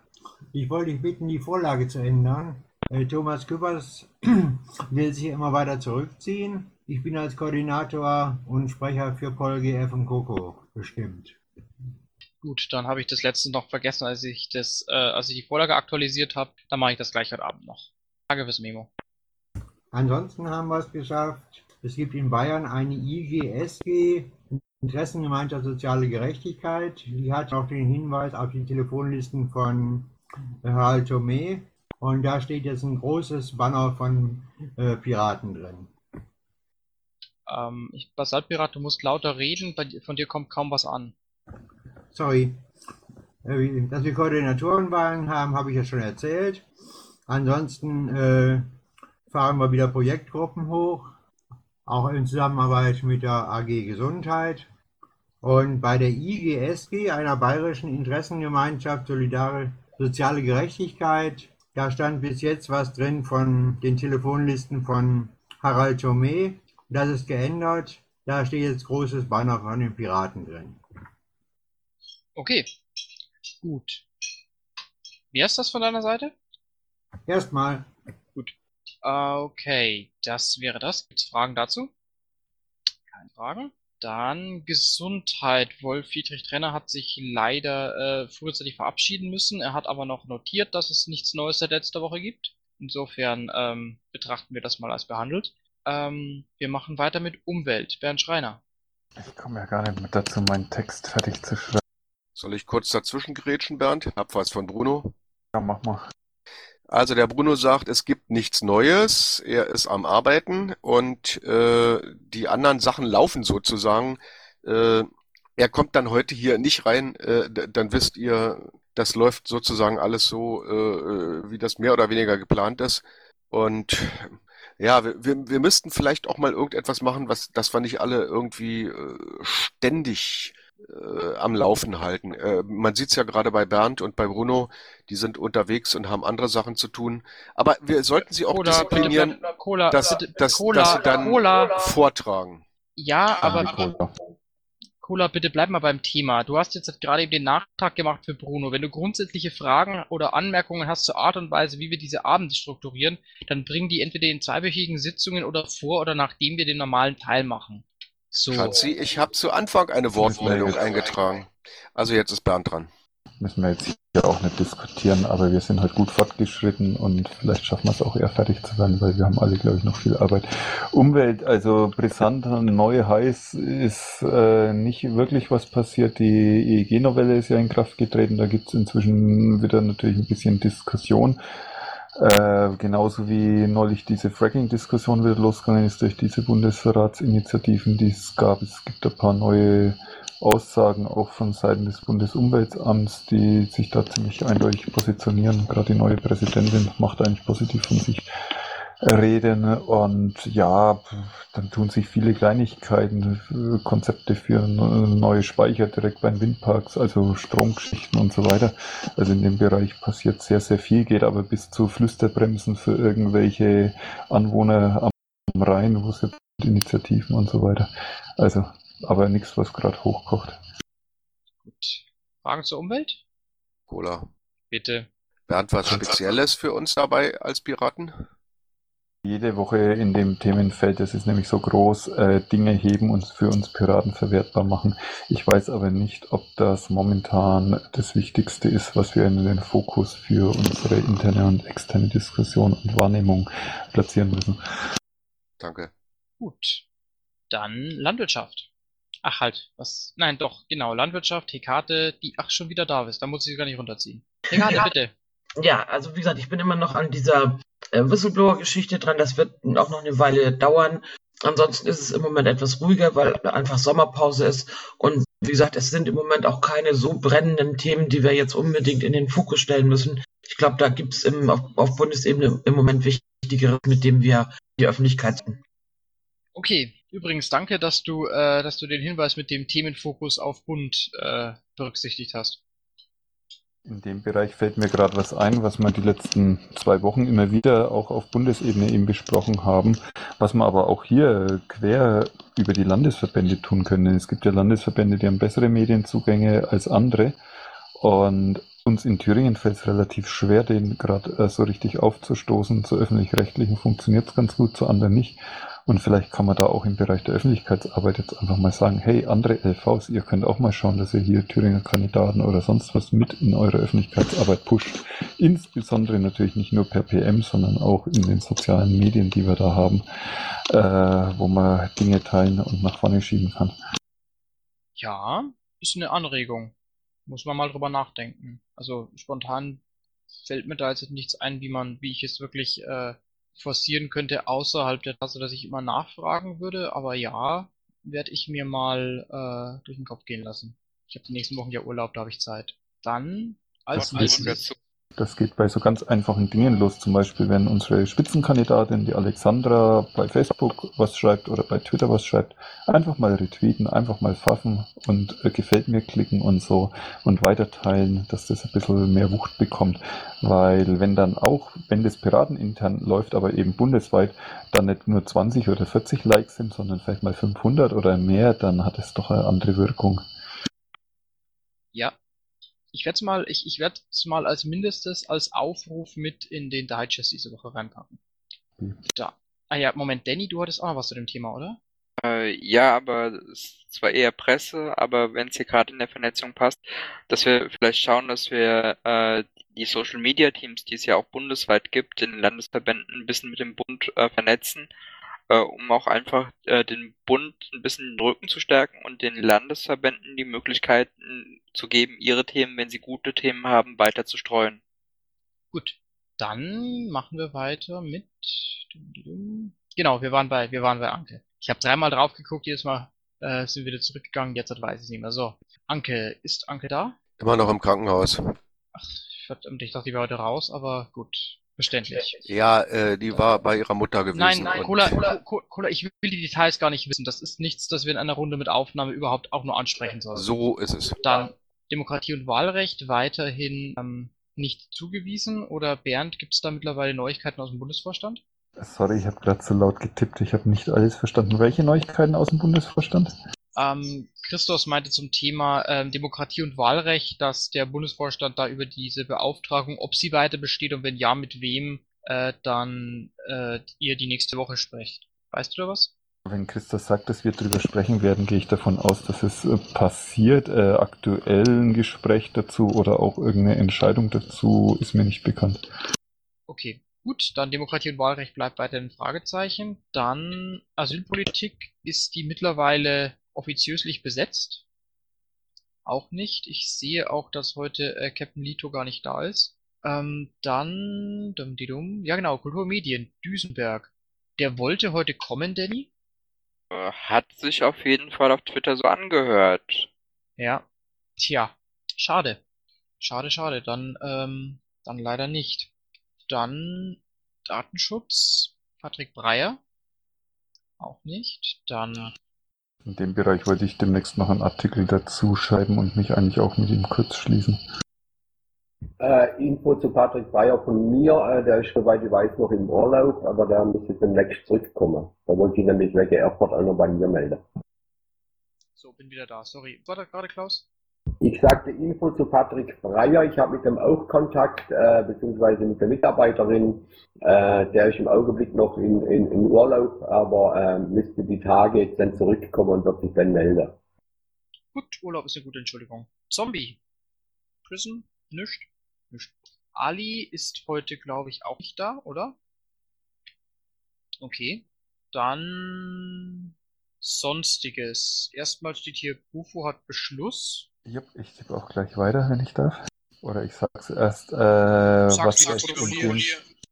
Ich wollte dich bitten, die Vorlage zu ändern. Äh, Thomas Küppers will sich immer weiter zurückziehen. Ich bin als Koordinator und Sprecher für Pol GF und Coco bestimmt. Gut, dann habe ich das letzte noch vergessen, als ich das, äh, als ich die Vorlage aktualisiert habe. Dann mache ich das gleich heute Abend noch. Danke fürs Memo. Ansonsten haben wir es geschafft. Es gibt in Bayern eine IGSG, Interessengemeinschaft Soziale Gerechtigkeit. Die hat auch den Hinweis auf die Telefonlisten von Harald Thomé. Und da steht jetzt ein großes Banner von äh, Piraten drin. Ähm, ich, Basaltpirat, du musst lauter reden, von dir kommt kaum was an. Sorry. Äh, Dass wir Koordinatorenwahlen haben, habe ich ja schon erzählt. Ansonsten äh, fahren wir wieder Projektgruppen hoch, auch in Zusammenarbeit mit der AG Gesundheit. Und bei der IGSG, einer bayerischen Interessengemeinschaft Solidare, Soziale Gerechtigkeit, da stand bis jetzt was drin von den Telefonlisten von Harald Thomé. Das ist geändert. Da steht jetzt großes Banner von den Piraten drin. Okay. Gut. Wie ist das von deiner Seite? Erstmal. Gut. Okay, das wäre das. Gibt's Fragen dazu? Keine Fragen. Dann Gesundheit. Wolf Friedrich Trenner hat sich leider äh, frühzeitig verabschieden müssen. Er hat aber noch notiert, dass es nichts Neues seit letzter Woche gibt. Insofern ähm, betrachten wir das mal als behandelt. Ähm, wir machen weiter mit Umwelt. Bernd Schreiner. Ich komme ja gar nicht mit dazu, meinen Text fertig zu schreiben. Soll ich kurz dazwischen grätschen, Bernd? Hab was von Bruno. Ja, mach mal. Also der Bruno sagt, es gibt nichts Neues, er ist am Arbeiten und äh, die anderen Sachen laufen sozusagen. Äh, er kommt dann heute hier nicht rein, äh, dann wisst ihr, Das läuft sozusagen alles so, äh, wie das mehr oder weniger geplant ist. Und ja, wir, wir, wir müssten vielleicht auch mal irgendetwas machen, was, dass wir nicht alle irgendwie äh, ständig äh, am Laufen halten. Äh, man sieht es ja gerade bei Bernd und bei Bruno, die sind unterwegs und haben andere Sachen zu tun. Aber wir sollten sie auch Cola, disziplinieren, bitte, bitte, Cola, dass, dass, Cola, dass sie dann Cola. vortragen. Ja, aber Cola. Cola, bitte bleib mal beim Thema. Du hast jetzt gerade eben den Nachtrag gemacht für Bruno. Wenn du grundsätzliche Fragen oder Anmerkungen hast zur Art und Weise, wie wir diese Abende strukturieren, dann bring die entweder in zweiwöchigen Sitzungen oder vor oder nachdem wir den normalen Teil machen. So. Franzi, ich habe zu Anfang eine Wortmeldung eingetragen. Also jetzt ist Bernd dran. Müssen wir jetzt hier auch nicht diskutieren, aber wir sind halt gut fortgeschritten und vielleicht schaffen wir es auch eher fertig zu werden, weil wir haben alle, glaube ich, noch viel Arbeit. Umwelt, also brisant, neu heiß ist äh, nicht wirklich was passiert. Die EEG-Novelle ist ja in Kraft getreten, da gibt es inzwischen wieder natürlich ein bisschen Diskussion. Äh, genauso wie neulich diese Fracking-Diskussion wieder losgegangen ist durch diese Bundesratsinitiativen, die es gab. Es gibt ein paar neue Aussagen auch von Seiten des Bundesumweltamts, die sich da ziemlich eindeutig positionieren. Gerade die neue Präsidentin macht eigentlich positiv von sich reden und ja, dann tun sich viele Kleinigkeiten, Konzepte für neue Speicher direkt bei den Windparks, also Stromgeschichten und so weiter. Also in dem Bereich passiert sehr, sehr viel, geht aber bis zu Flüsterbremsen für irgendwelche Anwohner am Rhein, wo es jetzt Initiativen und so weiter. Also, aber nichts, was gerade hochkocht. Gut. Fragen zur Umwelt? Cola. Bitte. Bernd, was Spezielles für uns dabei als Piraten? Jede Woche in dem Themenfeld, das ist nämlich so groß, äh, Dinge heben und für uns Piraten verwertbar machen. Ich weiß aber nicht, ob das momentan das Wichtigste ist, was wir in den Fokus für unsere interne und externe Diskussion und Wahrnehmung platzieren müssen. Danke. Gut. Dann Landwirtschaft. Ach halt, was? Nein, doch, genau, Landwirtschaft, Hekate, die, ach, schon wieder da ist. Da muss ich sie gar nicht runterziehen. Hekate, bitte. Ja, also wie gesagt, ich bin immer noch an dieser äh, Whistleblower-Geschichte dran. Das wird auch noch eine Weile dauern. Ansonsten ist es im Moment etwas ruhiger, weil einfach Sommerpause ist. Und wie gesagt, es sind im Moment auch keine so brennenden Themen, die wir jetzt unbedingt in den Fokus stellen müssen. Ich glaube, da gibt es auf, auf Bundesebene im Moment Wichtigeres, mit dem wir die Öffentlichkeit. Okay, übrigens danke, dass du, äh, dass du den Hinweis mit dem Themenfokus auf Bund äh, berücksichtigt hast. In dem Bereich fällt mir gerade was ein, was wir die letzten zwei Wochen immer wieder auch auf Bundesebene eben besprochen haben, was wir aber auch hier quer über die Landesverbände tun können. Es gibt ja Landesverbände, die haben bessere Medienzugänge als andere und uns in Thüringen fällt es relativ schwer, den gerade äh, so richtig aufzustoßen. Zu öffentlich-rechtlichen funktioniert es ganz gut, zu anderen nicht. Und vielleicht kann man da auch im Bereich der Öffentlichkeitsarbeit jetzt einfach mal sagen, hey, andere LVs, ihr könnt auch mal schauen, dass ihr hier Thüringer Kandidaten oder sonst was mit in eure Öffentlichkeitsarbeit pusht. Insbesondere natürlich nicht nur per PM, sondern auch in den sozialen Medien, die wir da haben, äh, wo man Dinge teilen und nach vorne schieben kann. Ja, ist eine Anregung. Muss man mal drüber nachdenken. Also spontan fällt mir da jetzt nichts ein, wie man, wie ich es wirklich äh, forcieren könnte außerhalb der Tasse, dass ich immer nachfragen würde. Aber ja, werde ich mir mal äh, durch den Kopf gehen lassen. Ich habe die nächsten Wochen ja Urlaub, da habe ich Zeit. Dann als nächstes. Das geht bei so ganz einfachen Dingen los. Zum Beispiel, wenn unsere Spitzenkandidatin, die Alexandra, bei Facebook was schreibt oder bei Twitter was schreibt, einfach mal retweeten, einfach mal pfaffen und äh, gefällt mir klicken und so und weiterteilen, dass das ein bisschen mehr Wucht bekommt. Weil wenn dann auch, wenn das Piraten intern läuft, aber eben bundesweit, dann nicht nur 20 oder 40 Likes sind, sondern vielleicht mal 500 oder mehr, dann hat es doch eine andere Wirkung. Ja. Ich werde es mal, ich, ich werde es mal als mindestes als Aufruf mit in den Digest diese Woche reinpacken. Mhm. Da. Ah ja, Moment, Danny, du hattest auch noch was zu dem Thema, oder? Äh, ja, aber es ist zwar eher Presse, aber wenn es hier gerade in der Vernetzung passt, dass wir vielleicht schauen, dass wir äh, die Social Media Teams, die es ja auch bundesweit gibt, in den Landesverbänden ein bisschen mit dem Bund äh, vernetzen, äh, um auch einfach äh, den Bund ein bisschen den Rücken zu stärken und den Landesverbänden die Möglichkeiten zu geben, ihre Themen, wenn sie gute Themen haben, weiter zu streuen. Gut. Dann machen wir weiter mit. Genau, wir waren bei, wir waren bei Anke. Ich habe dreimal drauf geguckt, jedes Mal äh, sind wir wieder zurückgegangen, jetzt weiß ich es nicht mehr. So, Anke, ist Anke da? Immer noch im Krankenhaus. Ach, verdammt, ich dachte, die war heute raus, aber gut. Verständlich. Ja, äh, die war bei ihrer Mutter gewesen. Nein, nein, Cola, Cola, Cola, ich will die Details gar nicht wissen. Das ist nichts, das wir in einer Runde mit Aufnahme überhaupt auch nur ansprechen sollen. So ist es. Dann Demokratie und Wahlrecht weiterhin ähm, nicht zugewiesen. Oder Bernd, gibt es da mittlerweile Neuigkeiten aus dem Bundesvorstand? Sorry, ich habe gerade zu laut getippt. Ich habe nicht alles verstanden. Welche Neuigkeiten aus dem Bundesvorstand? Ähm, Christos meinte zum Thema ähm, Demokratie und Wahlrecht, dass der Bundesvorstand da über diese Beauftragung, ob sie weiter besteht und wenn ja, mit wem, äh, dann äh, ihr die nächste Woche sprecht. Weißt du da was? Wenn Christa sagt, dass wir darüber sprechen werden, gehe ich davon aus, dass es äh, passiert. Äh, aktuell ein Gespräch dazu oder auch irgendeine Entscheidung dazu ist mir nicht bekannt. Okay, gut, dann Demokratie und Wahlrecht bleibt weiterhin ein Fragezeichen. Dann Asylpolitik, ist die mittlerweile offiziöslich besetzt? Auch nicht. Ich sehe auch, dass heute äh, Captain Lito gar nicht da ist. Ähm, dann, dum, di, dum. ja genau, Kulturmedien, Düsenberg. Der wollte heute kommen, Danny? Äh, Hat sich auf jeden Fall auf Twitter so angehört. Ja. Tja, schade. Schade, schade. Dann, ähm, dann leider nicht. Dann Datenschutz, Patrick Breyer. Auch nicht. Dann, In dem Bereich wollte ich demnächst noch einen Artikel dazu schreiben und mich eigentlich auch mit ihm kurz schließen. Äh, Info zu Patrick Breyer von mir, äh, der ist soweit ich weiß noch im Urlaub, aber der müsste demnächst zurückkommen. Da wollte ich nämlich wegen Airport auch noch bei mir melden. so, bin wieder da. Sorry. War da gerade Klaus? Ich sagte Info zu Patrick Breyer, ich habe mit dem auch Kontakt, äh, beziehungsweise mit der Mitarbeiterin, äh, der ist im Augenblick noch in, in, in Urlaub, aber äh, müsste die Tage jetzt dann zurückkommen und wird sich dann melden. Gut, Urlaub ist eine gute Entschuldigung. Zombie. Prison? Nischt? Nischt. Ali ist heute, glaube ich, auch nicht da, oder? Okay. Dann Sonstiges. Erstmal steht hier, Bufo hat Beschluss. Yep, ich tippe auch gleich weiter, wenn ich darf. Oder ich sag's erst, äh, was lieber, jetzt in den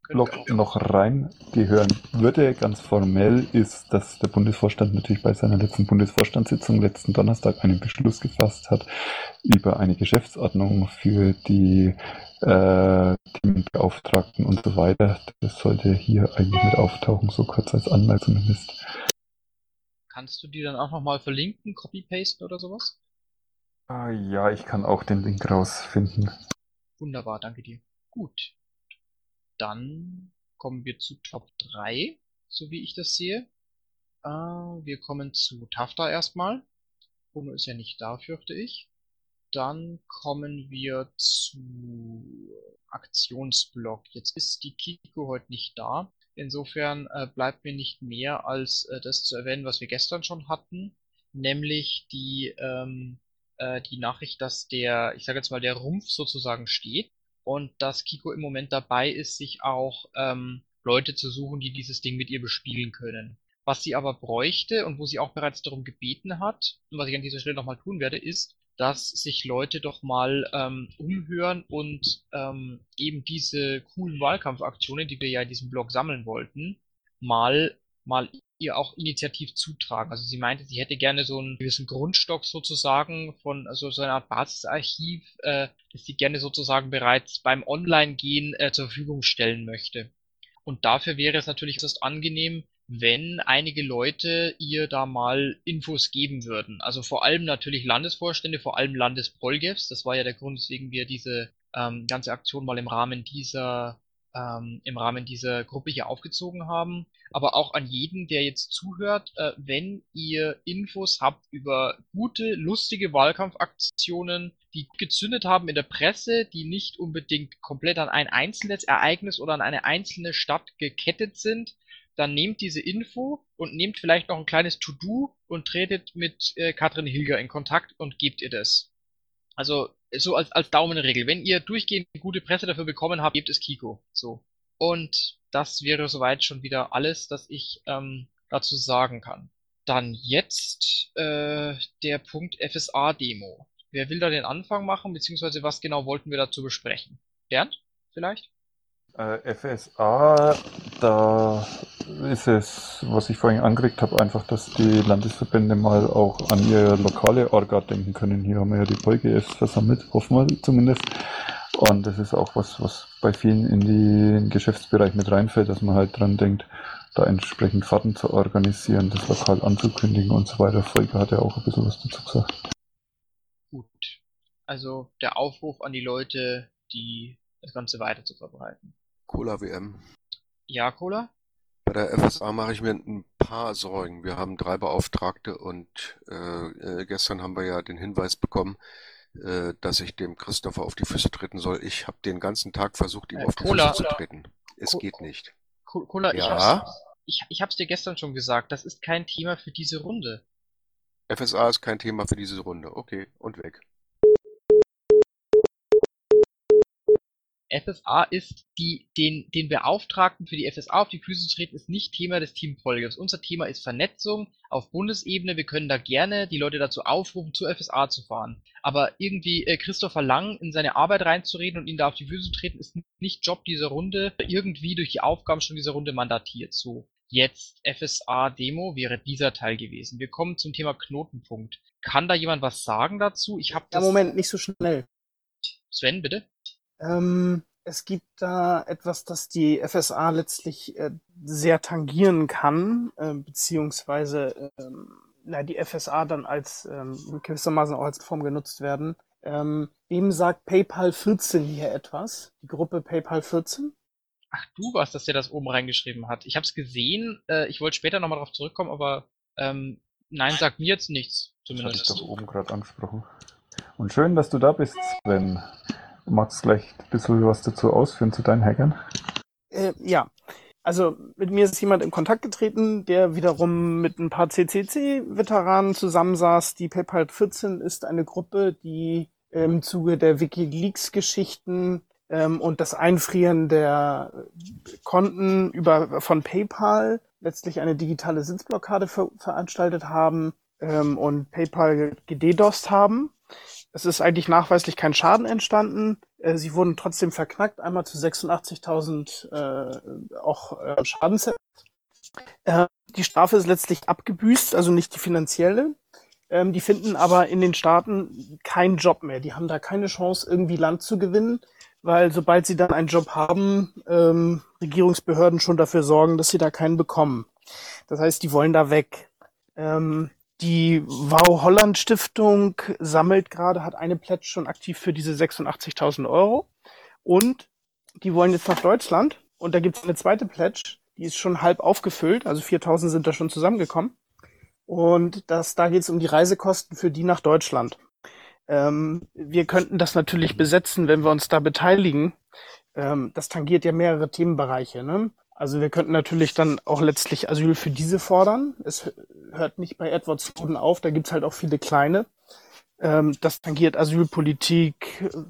Blog noch reingehören würde, ganz formell, ist, dass der Bundesvorstand natürlich bei seiner letzten Bundesvorstandssitzung letzten Donnerstag einen Beschluss gefasst hat über eine Geschäftsordnung für die äh, Themenbeauftragten und so weiter. Das sollte hier eigentlich mit auftauchen, so kurz als Anmerkung zumindest. Kannst du die dann auch nochmal verlinken, copy-pasten oder sowas? Ah, ja, ich kann auch den Link rausfinden. Wunderbar, danke dir. Gut. Dann kommen wir zu Top 3, so wie ich das sehe. Äh, wir kommen zu Tafta erstmal. Bruno ist ja nicht da, fürchte ich. Dann kommen wir zu Aktionsblock. Jetzt ist die Kiko heute nicht da. Insofern äh, bleibt mir nicht mehr als äh, das zu erwähnen, was wir gestern schon hatten, nämlich die, ähm, äh, die Nachricht, dass der, ich sage jetzt mal, der Rumpf sozusagen steht und dass Kiko im Moment dabei ist, sich auch ähm, Leute zu suchen, die dieses Ding mit ihr bespielen können. Was sie aber bräuchte und wo sie auch bereits darum gebeten hat, und was ich an dieser Stelle nochmal tun werde, ist, dass sich Leute doch mal ähm, umhören und ähm, eben diese coolen Wahlkampfaktionen, die wir ja in diesem Blog sammeln wollten, mal mal ihr auch initiativ zutragen. Also sie meinte, sie hätte gerne so einen gewissen Grundstock sozusagen von also so einer Art Basisarchiv, äh, das sie gerne sozusagen bereits beim Online-Gehen äh, zur Verfügung stellen möchte. Und dafür wäre es natürlich äußerst angenehm, wenn einige Leute ihr da mal Infos geben würden. Also vor allem natürlich Landesvorstände, vor allem Landespolgefs. Das war ja der Grund, weswegen wir diese ähm, ganze Aktion mal im Rahmen dieser ähm, im Rahmen dieser Gruppe hier aufgezogen haben. Aber auch an jeden, der jetzt zuhört, äh, wenn ihr Infos habt über gute, lustige Wahlkampfaktionen, die gezündet haben in der Presse, die nicht unbedingt komplett an ein einzelnes Ereignis oder an eine einzelne Stadt gekettet sind, dann nehmt diese Info und nehmt vielleicht noch ein kleines To-Do und tretet mit äh, Katrin Hilger in Kontakt und gebt ihr das. Also so als, als Daumenregel. Wenn ihr durchgehend gute Presse dafür bekommen habt, gebt es Kiko. So. Und das wäre soweit schon wieder alles, das ich ähm, dazu sagen kann. Dann jetzt äh, der Punkt FSA-Demo. Wer will da den Anfang machen, beziehungsweise was genau wollten wir dazu besprechen? Bernd, vielleicht? Äh, FSA, da ist es, was ich vorhin angeregt habe, einfach, dass die Landesverbände mal auch an ihre lokale Orga denken können. Hier haben wir ja die VolGFs versammelt, hoffen wir zumindest. Und das ist auch was, was bei vielen in den Geschäftsbereich mit reinfällt, dass man halt dran denkt, da entsprechend Fahrten zu organisieren, das lokal anzukündigen und so weiter. Folge hat ja auch ein bisschen was dazu gesagt. Gut. Also der Aufruf an die Leute, die das Ganze weiter zu verbreiten. Cola WM. Ja, Cola? Bei der FSA mache ich mir ein paar Sorgen. Wir haben drei Beauftragte und äh, äh, gestern haben wir ja den Hinweis bekommen, äh, dass ich dem Christopher auf die Füße treten soll. Ich habe den ganzen Tag versucht, ihm Äh, auf die Cola. Füße zu treten. Es Co- geht nicht. Co- Cola, ich, Ja? hab's, ich, ich hab's dir gestern schon gesagt, das ist kein Thema für diese Runde. FSA ist kein Thema für diese Runde. Okay, und weg. FSA ist die, den, den Beauftragten für die FSA auf die Füße zu treten, ist nicht Thema des Team Polgers. Unser Thema ist Vernetzung auf Bundesebene. Wir können da gerne die Leute dazu aufrufen, zur FSA zu fahren. Aber irgendwie äh, Christopher Lang in seine Arbeit reinzureden und ihn da auf die Füße zu treten, ist nicht Job dieser Runde, irgendwie durch die Aufgaben schon dieser Runde mandatiert. So, jetzt FSA-Demo wäre dieser Teil gewesen. Wir kommen zum Thema Knotenpunkt. Kann da jemand was sagen dazu? Ich habe Ja. Moment, nicht so schnell. Sven, bitte? Ähm, es gibt da etwas, das die FSA letztlich äh, sehr tangieren kann, äh, beziehungsweise ähm, na, die FSA dann als ähm, gewissermaßen auch als Form genutzt werden. Ähm, wem sagt PayPal 14 hier etwas? Die Gruppe PayPal 14? Ach, du warst das, der das oben reingeschrieben hat. Ich habe es gesehen. Äh, ich wollte später nochmal drauf zurückkommen, aber ähm, nein, sagt mir jetzt nichts. Das hatte ich Zumindest. doch oben gerade angesprochen. Und schön, dass du da bist, Sven. Du magst gleich ein bisschen was dazu ausführen zu deinen Hackern? Äh, ja. Also mit mir ist jemand in Kontakt getreten, der wiederum mit ein paar CCC-Veteranen zusammensaß. Die PayPal 14 ist eine Gruppe, die im Zuge der WikiLeaks-Geschichten ähm, und das Einfrieren der Konten über von PayPal letztlich eine digitale Sitzblockade ver veranstaltet haben ähm, und PayPal gededost haben. Es ist eigentlich nachweislich kein Schaden entstanden. Äh, sie wurden trotzdem verknackt, einmal zu 86.000 äh, auch äh, Schadenserbst. Äh, die Strafe ist letztlich abgebüßt, also nicht die finanzielle. Ähm, die finden aber in den Staaten keinen Job mehr. Die haben da keine Chance, irgendwie Land zu gewinnen, weil sobald sie dann einen Job haben, ähm, Regierungsbehörden schon dafür sorgen, dass sie da keinen bekommen. Das heißt, die wollen da weg. Ähm, die Wow Holland Stiftung sammelt gerade, hat eine Pledge schon aktiv für diese 86.000 Euro. Und die wollen jetzt nach Deutschland. Und da gibt es eine zweite Pledge, die ist schon halb aufgefüllt. Also 4.000 sind da schon zusammengekommen. Und das, da geht es um die Reisekosten für die nach Deutschland. Ähm, wir könnten das natürlich besetzen, wenn wir uns da beteiligen. Ähm, das tangiert ja mehrere Themenbereiche. Ne? Also wir könnten natürlich dann auch letztlich Asyl für diese fordern. Es hört nicht bei Edward Snowden auf, da gibt's halt auch viele kleine. Ähm, das tangiert Asylpolitik, äh,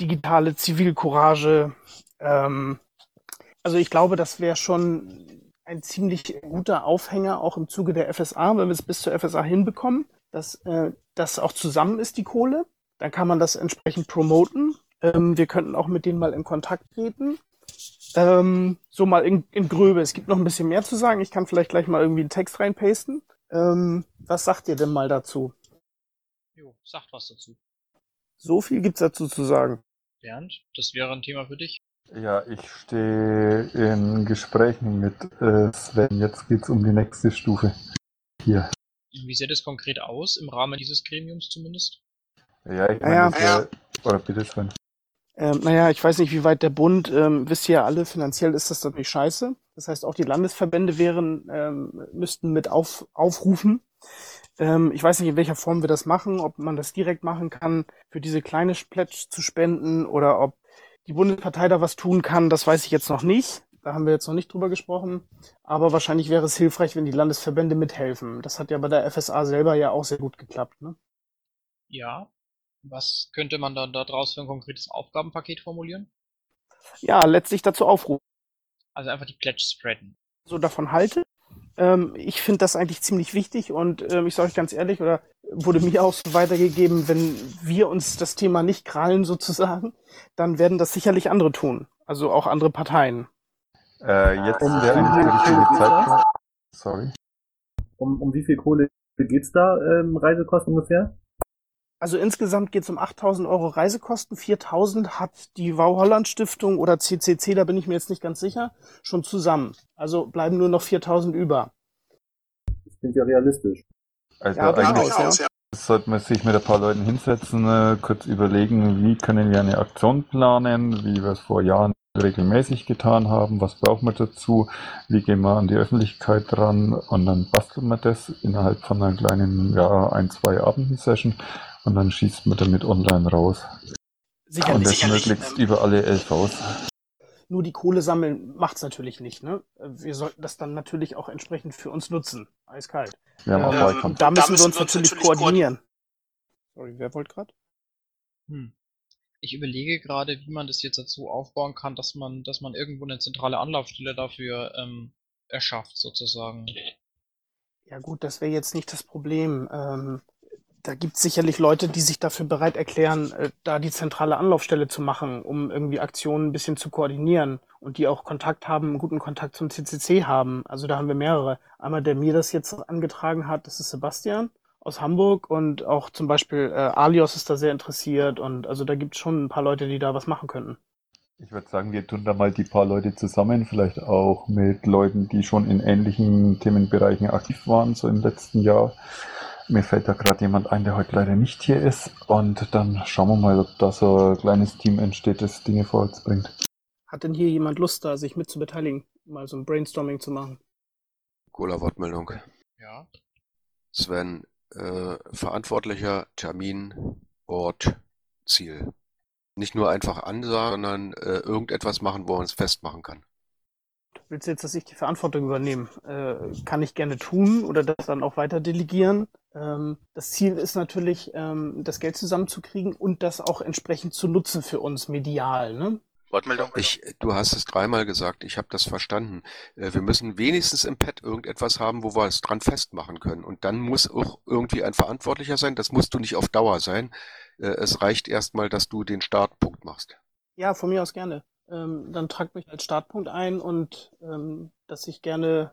digitale Zivilcourage. Ähm, also ich glaube, das wäre schon ein ziemlich guter Aufhänger auch im Zuge der FSA, wenn wir es bis zur FSA hinbekommen, dass äh, das auch zusammen ist, die Kohle. Dann kann man das entsprechend promoten. Ähm, wir könnten auch mit denen mal in Kontakt treten. Ähm, so mal in, in Gröbe. Es gibt noch ein bisschen mehr zu sagen. Ich kann vielleicht gleich mal irgendwie einen Text reinpasten. Ähm, was sagt ihr denn mal dazu? Jo, sagt was dazu. So viel gibt's dazu zu sagen. Bernd, das wäre ein Thema für dich. Ja, ich stehe in Gesprächen mit äh, Sven. Jetzt geht's um die nächste Stufe. Hier. Wie sieht es konkret aus, im Rahmen dieses Gremiums zumindest? Ja, ich meine, Ja, das ja. Oder bitte, Sven. Ähm, naja, ich weiß nicht, wie weit der Bund, ähm, wisst ihr ja alle, finanziell ist das natürlich scheiße. Das heißt, auch die Landesverbände wären, ähm, müssten mit auf, aufrufen. Ähm, ich weiß nicht, in welcher Form wir das machen, ob man das direkt machen kann, für diese kleine Pledge zu spenden oder ob die Bundespartei da was tun kann, das weiß ich jetzt noch nicht. Da haben wir jetzt noch nicht drüber gesprochen. Aber wahrscheinlich wäre es hilfreich, wenn die Landesverbände mithelfen. Das hat ja bei der FSA selber ja auch sehr gut geklappt. Ne? Ja. Was könnte man dann da draus für ein konkretes Aufgabenpaket formulieren? Ja, letztlich dazu aufrufen. Also einfach die Pledge spreaden. so davon halte. Ähm, ich finde das eigentlich ziemlich wichtig und ähm, ich sage euch ganz ehrlich, oder wurde mir auch so weitergegeben, wenn wir uns das Thema nicht krallen sozusagen, dann werden das sicherlich andere tun. Also auch andere Parteien. Äh, jetzt Um der richtige? Zeitpunkt. Sorry. Um, um wie viel Kohle geht's da, ähm, Reisekosten ungefähr? Also insgesamt geht es um 8000 Euro Reisekosten. 4000 hat die Wow Holland Stiftung oder CCC, da bin ich mir jetzt nicht ganz sicher, schon zusammen. Also bleiben nur noch 4000 über. Das klingt ja realistisch. Also Ja, eigentlich durchaus, ja. sollte man sich mit ein paar Leuten hinsetzen, äh, kurz überlegen, wie können wir eine Aktion planen, wie wir es vor Jahren regelmäßig getan haben, was brauchen wir dazu, wie gehen wir an die Öffentlichkeit ran und dann basteln wir das innerhalb von einer kleinen, ja, ein, zwei Abenden-Session und dann schießt man damit online raus. Sicherlich, und das sicherlich, möglichst ähm, über alle LVs. Nur die Kohle sammeln macht's natürlich nicht. Ne? Wir sollten das dann natürlich auch entsprechend für uns nutzen. Eiskalt. Wir haben auch Ähm, Wahlkampf. und da müssen wir uns natürlich koordinieren. Sorry, wer wollte gerade? Hm. Ich überlege gerade, wie man das jetzt dazu aufbauen kann, dass man, dass man irgendwo eine zentrale Anlaufstelle dafür ähm, erschafft, sozusagen. Ja gut, das wäre jetzt nicht das Problem. Ähm, da gibt es sicherlich Leute, die sich dafür bereit erklären, äh, da die zentrale Anlaufstelle zu machen, um irgendwie Aktionen ein bisschen zu koordinieren und die auch Kontakt haben, einen guten Kontakt zum CCC haben. Also da haben wir mehrere. Einmal, der mir das jetzt angetragen hat, das ist Sebastian aus Hamburg und auch zum Beispiel äh, Alios ist da sehr interessiert und also da gibt es schon ein paar Leute, die da was machen könnten. Ich würde sagen, wir tun da mal die paar Leute zusammen, vielleicht auch mit Leuten, die schon in ähnlichen Themenbereichen aktiv waren, so im letzten Jahr. Mir fällt da gerade jemand ein, der heute leider nicht hier ist. Und dann schauen wir mal, ob da so ein kleines Team entsteht, das Dinge vorwärts bringt. Hat denn hier jemand Lust, da sich mit zu beteiligen, mal so ein Brainstorming zu machen? Cola Wortmeldung. Ja. Sven, äh, verantwortlicher Termin, Ort, Ziel. Nicht nur einfach ansagen, sondern äh, irgendetwas machen, wo man es festmachen kann. Willst du jetzt, dass ich die Verantwortung übernehme? Äh, kann ich gerne tun oder das dann auch weiter delegieren. Ähm, das Ziel ist natürlich, ähm, das Geld zusammenzukriegen und das auch entsprechend zu nutzen für uns medial. Ne? Wortmeldung? Ich, du hast es dreimal gesagt, ich habe das verstanden. Äh, Wir müssen wenigstens im Pad irgendetwas haben, wo wir es dran festmachen können. Und dann muss auch irgendwie ein Verantwortlicher sein. Das musst du nicht auf Dauer sein. Äh, Es reicht erstmal, dass du den Startpunkt machst. Ja, von mir aus gerne. Ähm, dann tragt mich als Startpunkt ein und ähm, dass ich gerne,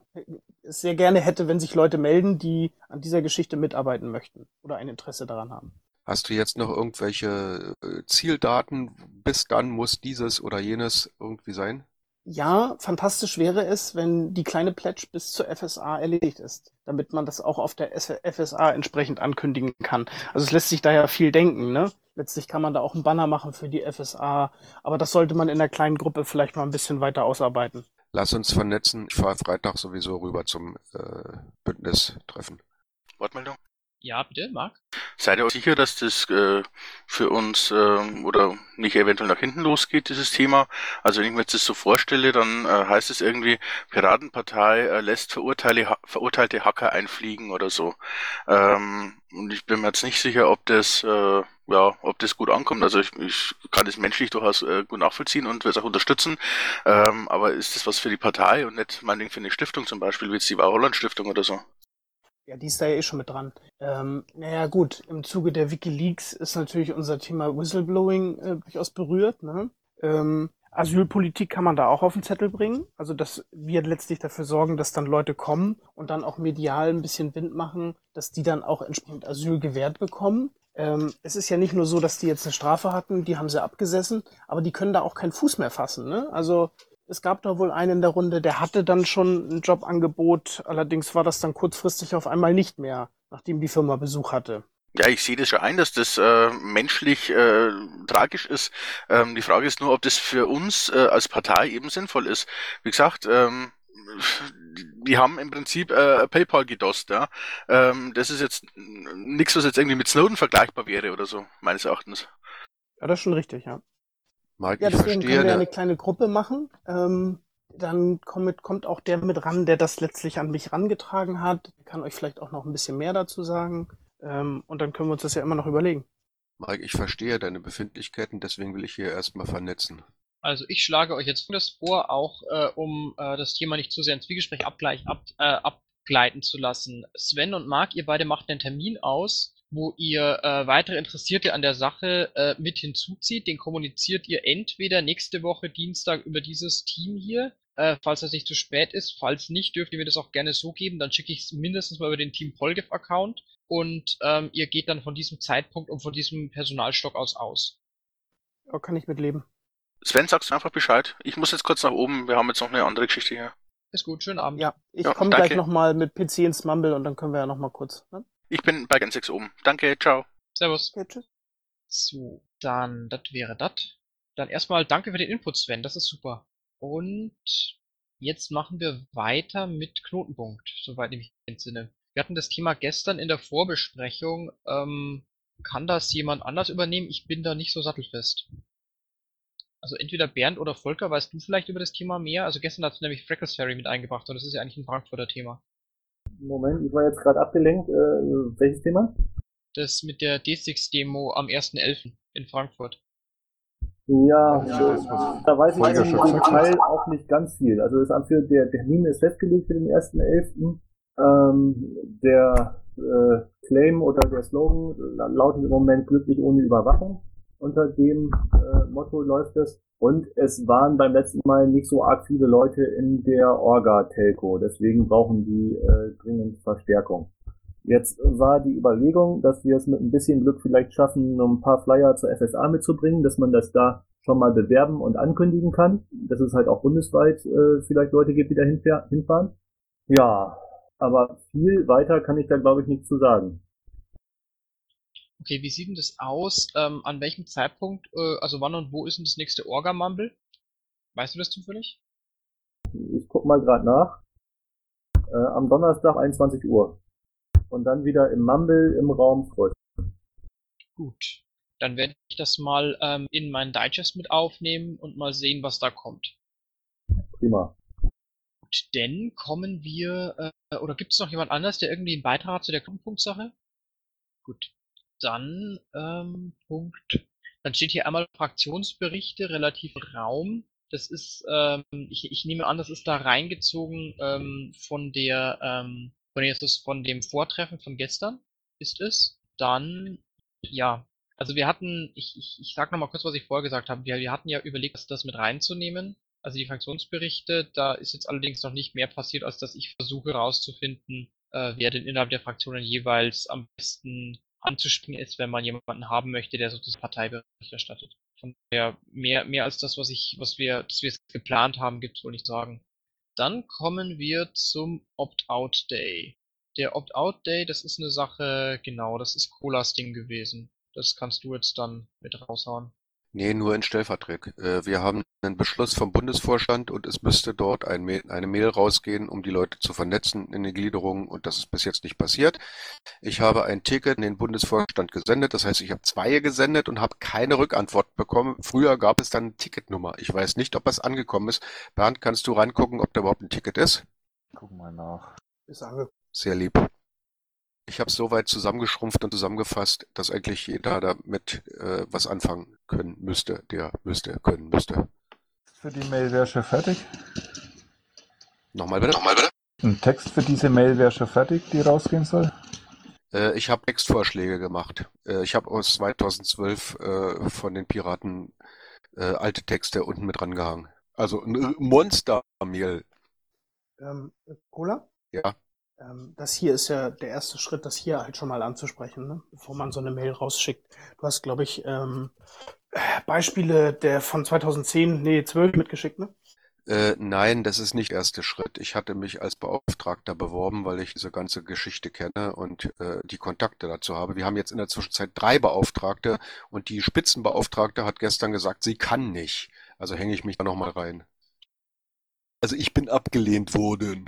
es sehr gerne hätte, wenn sich Leute melden, die an dieser Geschichte mitarbeiten möchten oder ein Interesse daran haben. Hast du jetzt noch irgendwelche äh, Zieldaten? Bis dann muss dieses oder jenes irgendwie sein? Ja, fantastisch wäre es, wenn die kleine Pledge bis zur FSA erledigt ist, damit man das auch auf der FSA entsprechend ankündigen kann. Also es lässt sich da ja viel denken, ne? Letztlich kann man da auch einen Banner machen für die FSA, aber das sollte man in der kleinen Gruppe vielleicht mal ein bisschen weiter ausarbeiten. Lass uns vernetzen. Ich fahre Freitag sowieso rüber zum äh, Bündnistreffen. Wortmeldung? Ja, bitte, Marc? Seid ihr euch sicher, dass das äh, für uns ähm, oder nicht eventuell nach hinten losgeht, dieses Thema? Also wenn ich mir jetzt das so vorstelle, dann äh, heißt es irgendwie, Piratenpartei äh, lässt verurteilte Hacker einfliegen oder so. Ähm, und ich bin mir jetzt nicht sicher, ob das äh, ja, ob das gut ankommt. Also ich, ich kann das menschlich durchaus äh, gut nachvollziehen und will es auch unterstützen. Ähm, aber ist das was für die Partei und nicht meinetwegen für eine Stiftung zum Beispiel, wie jetzt die Holland Stiftung oder so? Ja, die ist da ja eh schon mit dran. Ähm, naja, gut, im Zuge der Wikileaks ist natürlich unser Thema Whistleblowing äh, durchaus berührt. Ne? Ähm, Asylpolitik kann man da auch auf den Zettel bringen. Also, dass wir letztlich dafür sorgen, dass dann Leute kommen und dann auch medial ein bisschen Wind machen, dass die dann auch entsprechend Asyl gewährt bekommen. Ähm, es ist ja nicht nur so, dass die jetzt eine Strafe hatten, die haben sie abgesessen, aber die können da auch keinen Fuß mehr fassen. Ne? Also es gab da wohl einen in der Runde, der hatte dann schon ein Jobangebot, allerdings war das dann kurzfristig auf einmal nicht mehr, nachdem die Firma Besuch hatte. Ja, ich sehe das schon ein, dass das äh, menschlich äh, tragisch ist. Ähm, die Frage ist nur, ob das für uns äh, als Partei eben sinnvoll ist. Wie gesagt, ähm, die haben im Prinzip äh, PayPal gedost, ja. Ähm, das ist jetzt nichts, was jetzt irgendwie mit Snowden vergleichbar wäre oder so, meines Erachtens. Ja, das ist schon richtig, ja. Mike, Ja, ich deswegen verstehe, können wir ne- eine kleine Gruppe machen. Ähm, dann kommt, kommt auch der mit ran, der das letztlich an mich rangetragen hat. Der kann euch vielleicht auch noch ein bisschen mehr dazu sagen. Ähm, und dann können wir uns das ja immer noch überlegen. Mike, ich verstehe deine Befindlichkeiten, deswegen will ich hier erstmal vernetzen. Also ich schlage euch jetzt das vor, auch äh, um äh, das Thema nicht zu sehr ins Zwiegespräch abgleich, ab, äh, abgleiten zu lassen. Sven und Marc, ihr beide macht einen Termin aus, wo ihr äh, weitere Interessierte an der Sache äh, mit hinzuzieht. Den kommuniziert ihr entweder nächste Woche Dienstag über dieses Team hier äh, falls das nicht zu spät ist. Falls nicht, dürft ihr mir das auch gerne so geben. Dann schicke ich es mindestens mal über den Team Polgef-Account und ähm, ihr geht dann von diesem Zeitpunkt und von diesem Personalstock aus aus. Ja, kann ich mitleben. Sven, sagst du einfach Bescheid. Ich muss jetzt kurz nach oben. Wir haben jetzt noch eine andere Geschichte hier. Ist gut, schönen Abend. Ja, ich Ja, komme gleich nochmal mit PC ins Mumble und dann können wir ja nochmal kurz. Ne? Ich bin bei Gen 6 oben. Danke, ciao. Servus. Tschüss. So, dann, das wäre das. Dann erstmal danke für den Input, Sven, das ist super. Und jetzt machen wir weiter mit Knotenpunkt, soweit ich mich entsinne. Wir hatten das Thema gestern in der Vorbesprechung. Ähm, kann das jemand anders übernehmen? Ich bin da nicht so sattelfest. Also entweder Bernd oder Volker, weißt du vielleicht über das Thema mehr? Also gestern hast du nämlich Freckles Ferry mit eingebracht und das ist ja eigentlich ein Frankfurter Thema. Moment, ich war jetzt gerade abgelenkt. Äh, welches Thema? Das mit der D6-Demo am 1.11. in Frankfurt. Ja, Ja, da weiß ich im Detail auch nicht ganz viel. Also das für der Termin ist festgelegt für den 1.11. Ähm, der äh, Claim oder der Slogan la- lautet im Moment glücklich ohne Überwachung. Unter dem äh, Motto läuft es. Und es waren beim letzten Mal nicht so arg viele Leute in der Orga-Telco. Deswegen brauchen die äh, dringend Verstärkung. Jetzt war die Überlegung, dass wir es mit ein bisschen Glück vielleicht schaffen, noch ein paar Flyer zur FSA mitzubringen, dass man das da schon mal bewerben und ankündigen kann, dass es halt auch bundesweit äh, vielleicht Leute gibt, die da hinfahr- hinfahren. Ja, aber viel weiter kann ich da glaube ich nichts zu sagen. Okay, wie sieht denn das aus? Ähm, an welchem Zeitpunkt, äh, also wann und wo ist denn das nächste Orga-Mumble? Weißt du das zufällig? Ich guck mal gerade nach. Äh, am Donnerstag 21 Uhr. Und dann wieder im Mumble im Raum Freud. Gut. Dann werde ich das mal ähm, in meinen Digest mit aufnehmen und mal sehen, was da kommt. Prima. Gut, denn kommen wir, äh, oder gibt es noch jemand anders, der irgendwie einen Beitrag hat zu der Knotenpunktsache? Gut. Dann, ähm, Punkt. Dann steht hier einmal Fraktionsberichte, relativ Raum. Das ist, ähm, ich, ich nehme an, das ist da reingezogen ähm, von der, ähm, von, ist von dem Vortreffen von gestern, ist es. Dann, ja, also wir hatten, ich, ich, ich sag nochmal kurz, was ich vorher gesagt habe. Wir, wir hatten ja überlegt, das, das mit reinzunehmen. Also die Fraktionsberichte, da ist jetzt allerdings noch nicht mehr passiert, als dass ich versuche herauszufinden, äh, wer denn innerhalb der Fraktionen jeweils am besten anzuspringen ist, wenn man jemanden haben möchte, der sozusagen Parteibericht erstattet. Von daher mehr, mehr als das, was ich, was wir, dass wir es geplant haben, gibt's wohl nicht sagen. Dann kommen wir zum Opt-out Day. Der Opt-out Day, das ist eine Sache, genau, das ist Colas Ding gewesen. Das kannst du jetzt dann mit raushauen. Nee, nur in Stellvertretung. Äh, Wir haben einen Beschluss vom Bundesvorstand und es müsste dort ein Mail, eine Mail rausgehen, um die Leute zu vernetzen in den Gliederungen und das ist bis jetzt nicht passiert. Ich habe ein Ticket in den Bundesvorstand gesendet, das heißt, ich habe zwei gesendet und habe keine Rückantwort bekommen. Früher gab es dann eine Ticketnummer. Ich weiß nicht, ob das angekommen ist. Bernd, kannst du reingucken, ob da überhaupt ein Ticket ist? Guck mal nach. Ist angekommen. Sehr lieb. Ich habe es so weit zusammengeschrumpft und zusammengefasst, dass eigentlich jeder damit äh, was anfangen können müsste, der müsste, können müsste. Für die Mail wäre schon fertig. Nochmal bitte? Nochmal bitte? Ein Text für diese Mail wäre schon fertig, die rausgehen soll. Äh, ich habe Textvorschläge gemacht. Äh, ich habe aus 2012 äh, von den Piraten äh, alte Texte unten mit rangehangen. Also ein Monster-Mail. Ähm, Cola? Ja. Ähm, das hier ist ja der erste Schritt, das hier halt schon mal anzusprechen, ne? bevor man so eine Mail rausschickt. Du hast, glaube ich, ähm, Beispiele der von 2010, nee, 12 mitgeschickt, ne? Äh, nein, das ist nicht der erste Schritt. Ich hatte mich als Beauftragter beworben, weil ich diese ganze Geschichte kenne und äh, die Kontakte dazu habe. Wir haben jetzt in der Zwischenzeit drei Beauftragte und die Spitzenbeauftragte hat gestern gesagt, sie kann nicht. Also hänge ich mich da nochmal rein. Also ich bin abgelehnt worden.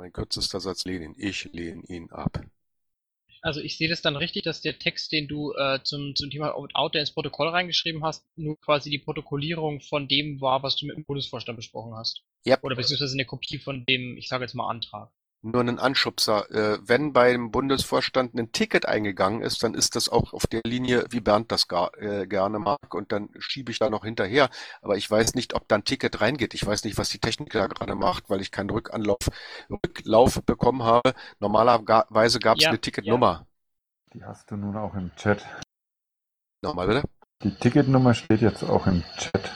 Mein kürzester Satz Lenin. Ich lehne ihn ab. Also ich sehe das dann richtig, dass der Text, den du äh, zum, zum Thema Opt-out der ins Protokoll reingeschrieben hast, nur quasi die Protokollierung von dem war, was du mit dem Bundesvorstand besprochen hast. Yep. Oder beziehungsweise eine Kopie von dem, ich sage jetzt mal Antrag. Nur einen Anschubser. Äh, wenn beim Bundesvorstand ein Ticket eingegangen ist, dann ist das auch auf der Linie, wie Bernd das gar, äh, gerne mag, und dann schiebe ich da noch hinterher. Aber ich weiß nicht, ob da ein Ticket reingeht. Ich weiß nicht, was die Technik da gerade macht, weil ich keinen Rückanlauf, Rücklauf bekommen habe. Normalerweise gab es Ja, eine Ticketnummer. Die hast du nun auch im Chat. Nochmal bitte? Die Ticketnummer steht jetzt auch im Chat.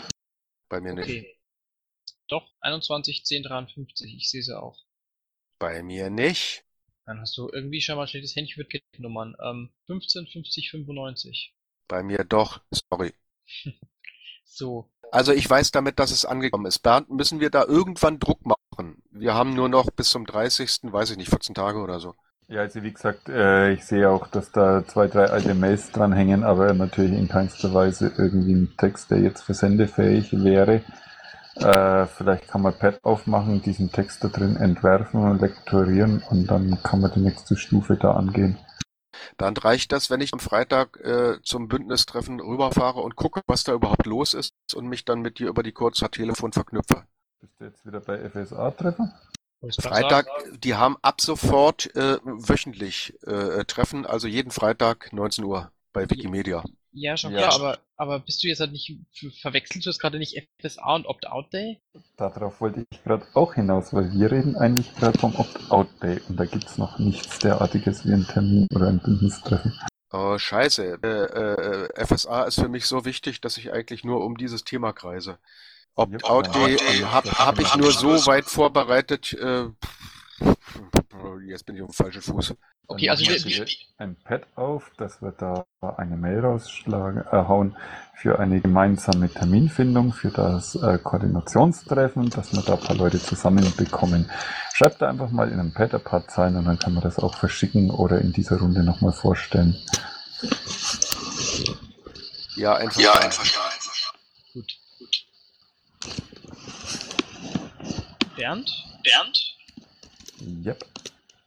Bei mir nicht. Okay. Doch, 21 10 53, ich sehe sie auch. Bei mir nicht. Dann hast du irgendwie schon mal ein schlechtes Händchen mit Kettennummern. Ähm, 15 50 95. Bei mir doch. Sorry. So. Also ich weiß damit, dass es angekommen ist. Bernd, müssen wir da irgendwann Druck machen? Wir haben nur noch bis zum 30., weiß ich nicht, 14 Tage oder so. Ja, also wie gesagt, äh, ich sehe auch, dass da zwei, drei alte Mails dranhängen, aber natürlich in keinster Weise irgendwie ein Text, der jetzt versendefähig wäre. Äh, vielleicht kann man Pad aufmachen, diesen Text da drin entwerfen und lektorieren und dann kann man die nächste Stufe da angehen. Dann reicht das, wenn ich am Freitag äh, zum Bündnistreffen rüberfahre und gucke, was da überhaupt los ist und mich dann mit dir über die Kurztelefon verknüpfe. Bist du jetzt wieder bei FSA-Treffen? Freitag, die haben ab sofort äh, wöchentlich äh, Treffen, also jeden Freitag 19 Uhr bei Wikimedia. Ja, schon Ja. klar, aber, aber bist du jetzt halt nicht, verwechselst du jetzt gerade nicht FSA und Opt-out-Day? Darauf wollte ich gerade auch hinaus, weil wir reden eigentlich gerade vom Opt-out-Day und da gibt's noch nichts derartiges wie einen Termin oder ein Bündnistreffen. Oh, scheiße. Äh, äh, FSA ist für mich so wichtig, dass ich eigentlich nur um dieses Thema kreise. Opt-out-Day Ja, habe hab ich nur so weit vorbereitet. Äh, jetzt bin ich auf dem falschen Fuß. Okay, Dann also machen wir- wir ein Pad auf, dass wir da eine Mail rausschlagen, äh, hauen für eine gemeinsame Terminfindung für das äh, Koordinationstreffen, dass wir da ein paar Leute zusammenbekommen. Schreibt da einfach mal in einem Pad ein paar Zeilen und dann kann man das auch verschicken oder in dieser Runde nochmal vorstellen. Ja, einfach. Ja, da. einverstanden. Gut. Bernd? Bernd? Yep.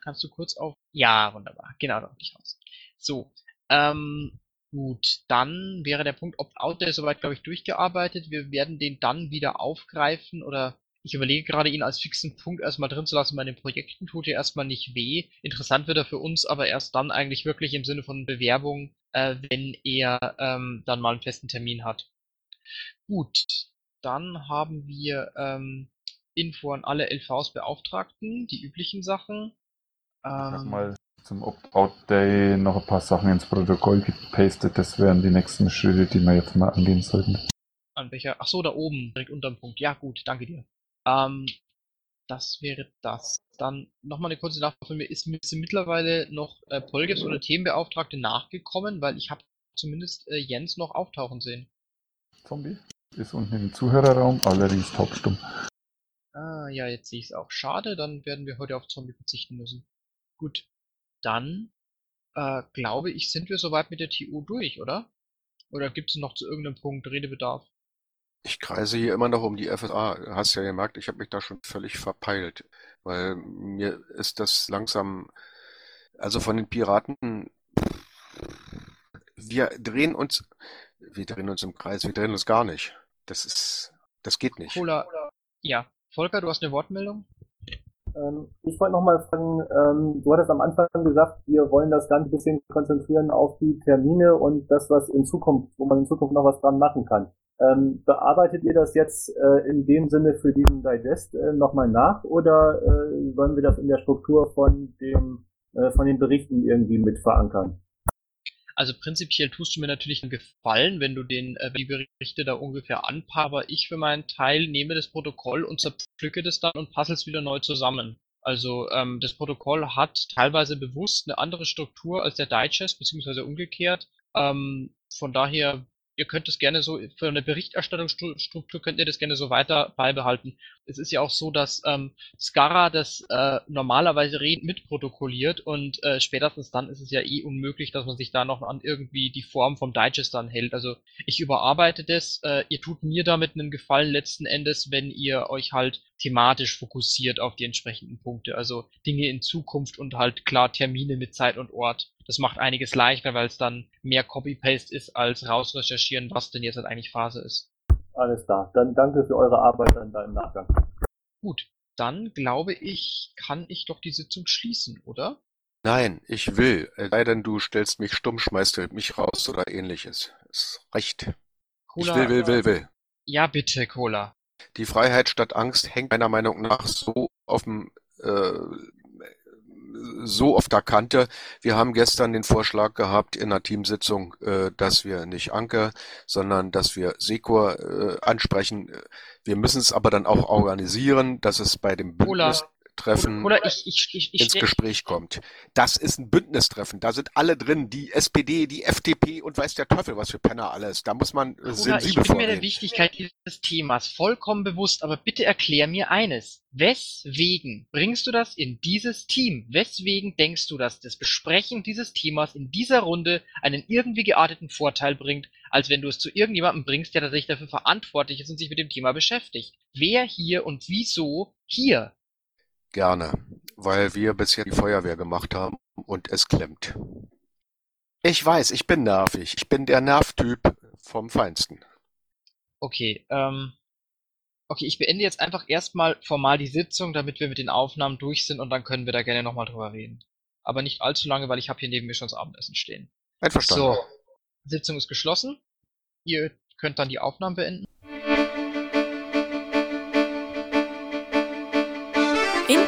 Kannst du kurz auf. Ja, wunderbar. Genau, da ich raus. So. Ähm, gut, dann wäre der Punkt Opt-out, der ist soweit, glaube ich, durchgearbeitet. Wir werden den dann wieder aufgreifen oder ich überlege gerade, ihn als fixen Punkt erstmal drin zu lassen bei den Projekten. Tut ja erstmal nicht weh. Interessant wird er für uns aber erst dann eigentlich wirklich im Sinne von Bewerbung, äh, wenn er ähm, dann mal einen festen Termin hat. Gut, dann haben wir ähm, Info an alle LVs Beauftragten, die üblichen Sachen. Ich habe Ähm, mal zum Opt-out-Day noch ein paar Sachen ins Protokoll gepastet. Das wären die nächsten Schritte, die wir jetzt mal angehen sollten. An welcher? Ach so, da oben, direkt unterm Punkt. Ja, gut, danke dir. Ähm, das wäre das. Dann nochmal eine kurze Nachfrage von mir. Ist mir mittlerweile noch äh, Polgefs oder Themenbeauftragte nachgekommen? Weil ich habe zumindest äh, Jens noch auftauchen sehen. Zombie ist unten im Zuhörerraum, allerdings taubstumm. Ah, ja, jetzt sehe ich es auch. Schade, dann werden wir heute auf Zombie verzichten müssen. Gut, dann äh, glaube ich, sind wir soweit mit der TU durch, oder? Oder gibt es noch zu irgendeinem Punkt Redebedarf? Ich kreise hier immer noch um die FSA. Hast ja gemerkt, ich habe mich da schon völlig verpeilt, weil mir ist das langsam, also von den Piraten, wir drehen uns, wir drehen uns im Kreis, wir drehen uns gar nicht. Das ist, das geht nicht. Cola, ja. Volker, du hast eine Wortmeldung? Ähm, ich wollte nochmal fragen, ähm, du hattest am Anfang gesagt, wir wollen das Ganze ein bisschen konzentrieren auf die Termine und das, was in Zukunft, wo man in Zukunft noch was dran machen kann. Ähm, bearbeitet ihr das jetzt äh, in dem Sinne für diesen Digest äh, nochmal nach oder äh, sollen wir das in der Struktur von dem äh, von den Berichten irgendwie mit verankern? Also prinzipiell tust du mir natürlich einen Gefallen, wenn du den äh, die Berichte da ungefähr anpasst, aber ich für meinen Teil nehme das Protokoll und zerpflücke das dann und passe es wieder neu zusammen. Also ähm, das Protokoll hat teilweise bewusst eine andere Struktur als der Digest, beziehungsweise umgekehrt. Ähm, von daher, ihr könnt es gerne so, für eine Berichterstattungsstruktur könnt ihr das gerne so weiter beibehalten. Es ist ja auch so, dass ähm, Scara das äh, normalerweise mitprotokolliert und äh, spätestens dann ist es ja eh unmöglich, dass man sich da noch an irgendwie die Form vom Digest dann hält. Also ich überarbeite das, äh, ihr tut mir damit einen Gefallen letzten Endes, wenn ihr euch halt thematisch fokussiert auf die entsprechenden Punkte. Also Dinge in Zukunft und halt klar Termine mit Zeit und Ort. Das macht einiges leichter, weil es dann mehr Copy-Paste ist, als rausrecherchieren, was denn jetzt halt eigentlich Phase ist. Alles klar. Dann danke für eure Arbeit dann da im Nachgang. Gut, dann glaube ich, kann ich doch die Sitzung schließen, oder? Nein, ich will. Es sei denn, du stellst mich stumm, schmeißt mich raus oder ähnliches. Ist recht. Ich will, will, will, will. Ja, bitte, Cola. Die Freiheit statt Angst hängt meiner Meinung nach so auf dem äh, so auf der Kante. Wir haben gestern den Vorschlag gehabt in einer Teamsitzung, äh, dass wir nicht Anke, sondern dass wir Sekor äh, ansprechen. Wir müssen es aber dann auch organisieren, dass es bei dem Bündnis Treffen Oder ich, ich, ich, ich ins Gespräch kommt. Das ist ein Bündnistreffen. Da sind alle drin, die SPD, die FDP und weiß der Teufel was für Penner alles. Da muss man äh, Bruder, ich sensibel bin mir der vorgehen. Wichtigkeit dieses Themas vollkommen bewusst, aber bitte erklär mir eines. Weswegen bringst du das in dieses Team? Weswegen denkst du, dass das Besprechen dieses Themas in dieser Runde einen irgendwie gearteten Vorteil bringt, als wenn du es zu irgendjemandem bringst, der tatsächlich dafür verantwortlich ist und sich mit dem Thema beschäftigt? Wer hier und wieso hier? Gerne, weil wir bisher die Feuerwehr gemacht haben und es klemmt. Ich weiß, ich bin nervig. Ich bin der Nervtyp vom Feinsten. Okay, ähm, okay, ich beende jetzt einfach erstmal formal die Sitzung, damit wir mit den Aufnahmen durch sind und dann können wir da gerne nochmal drüber reden. Aber nicht allzu lange, weil ich habe hier neben mir schon das Abendessen stehen. Einverstanden. So, Sitzung ist geschlossen. Ihr könnt dann die Aufnahmen beenden.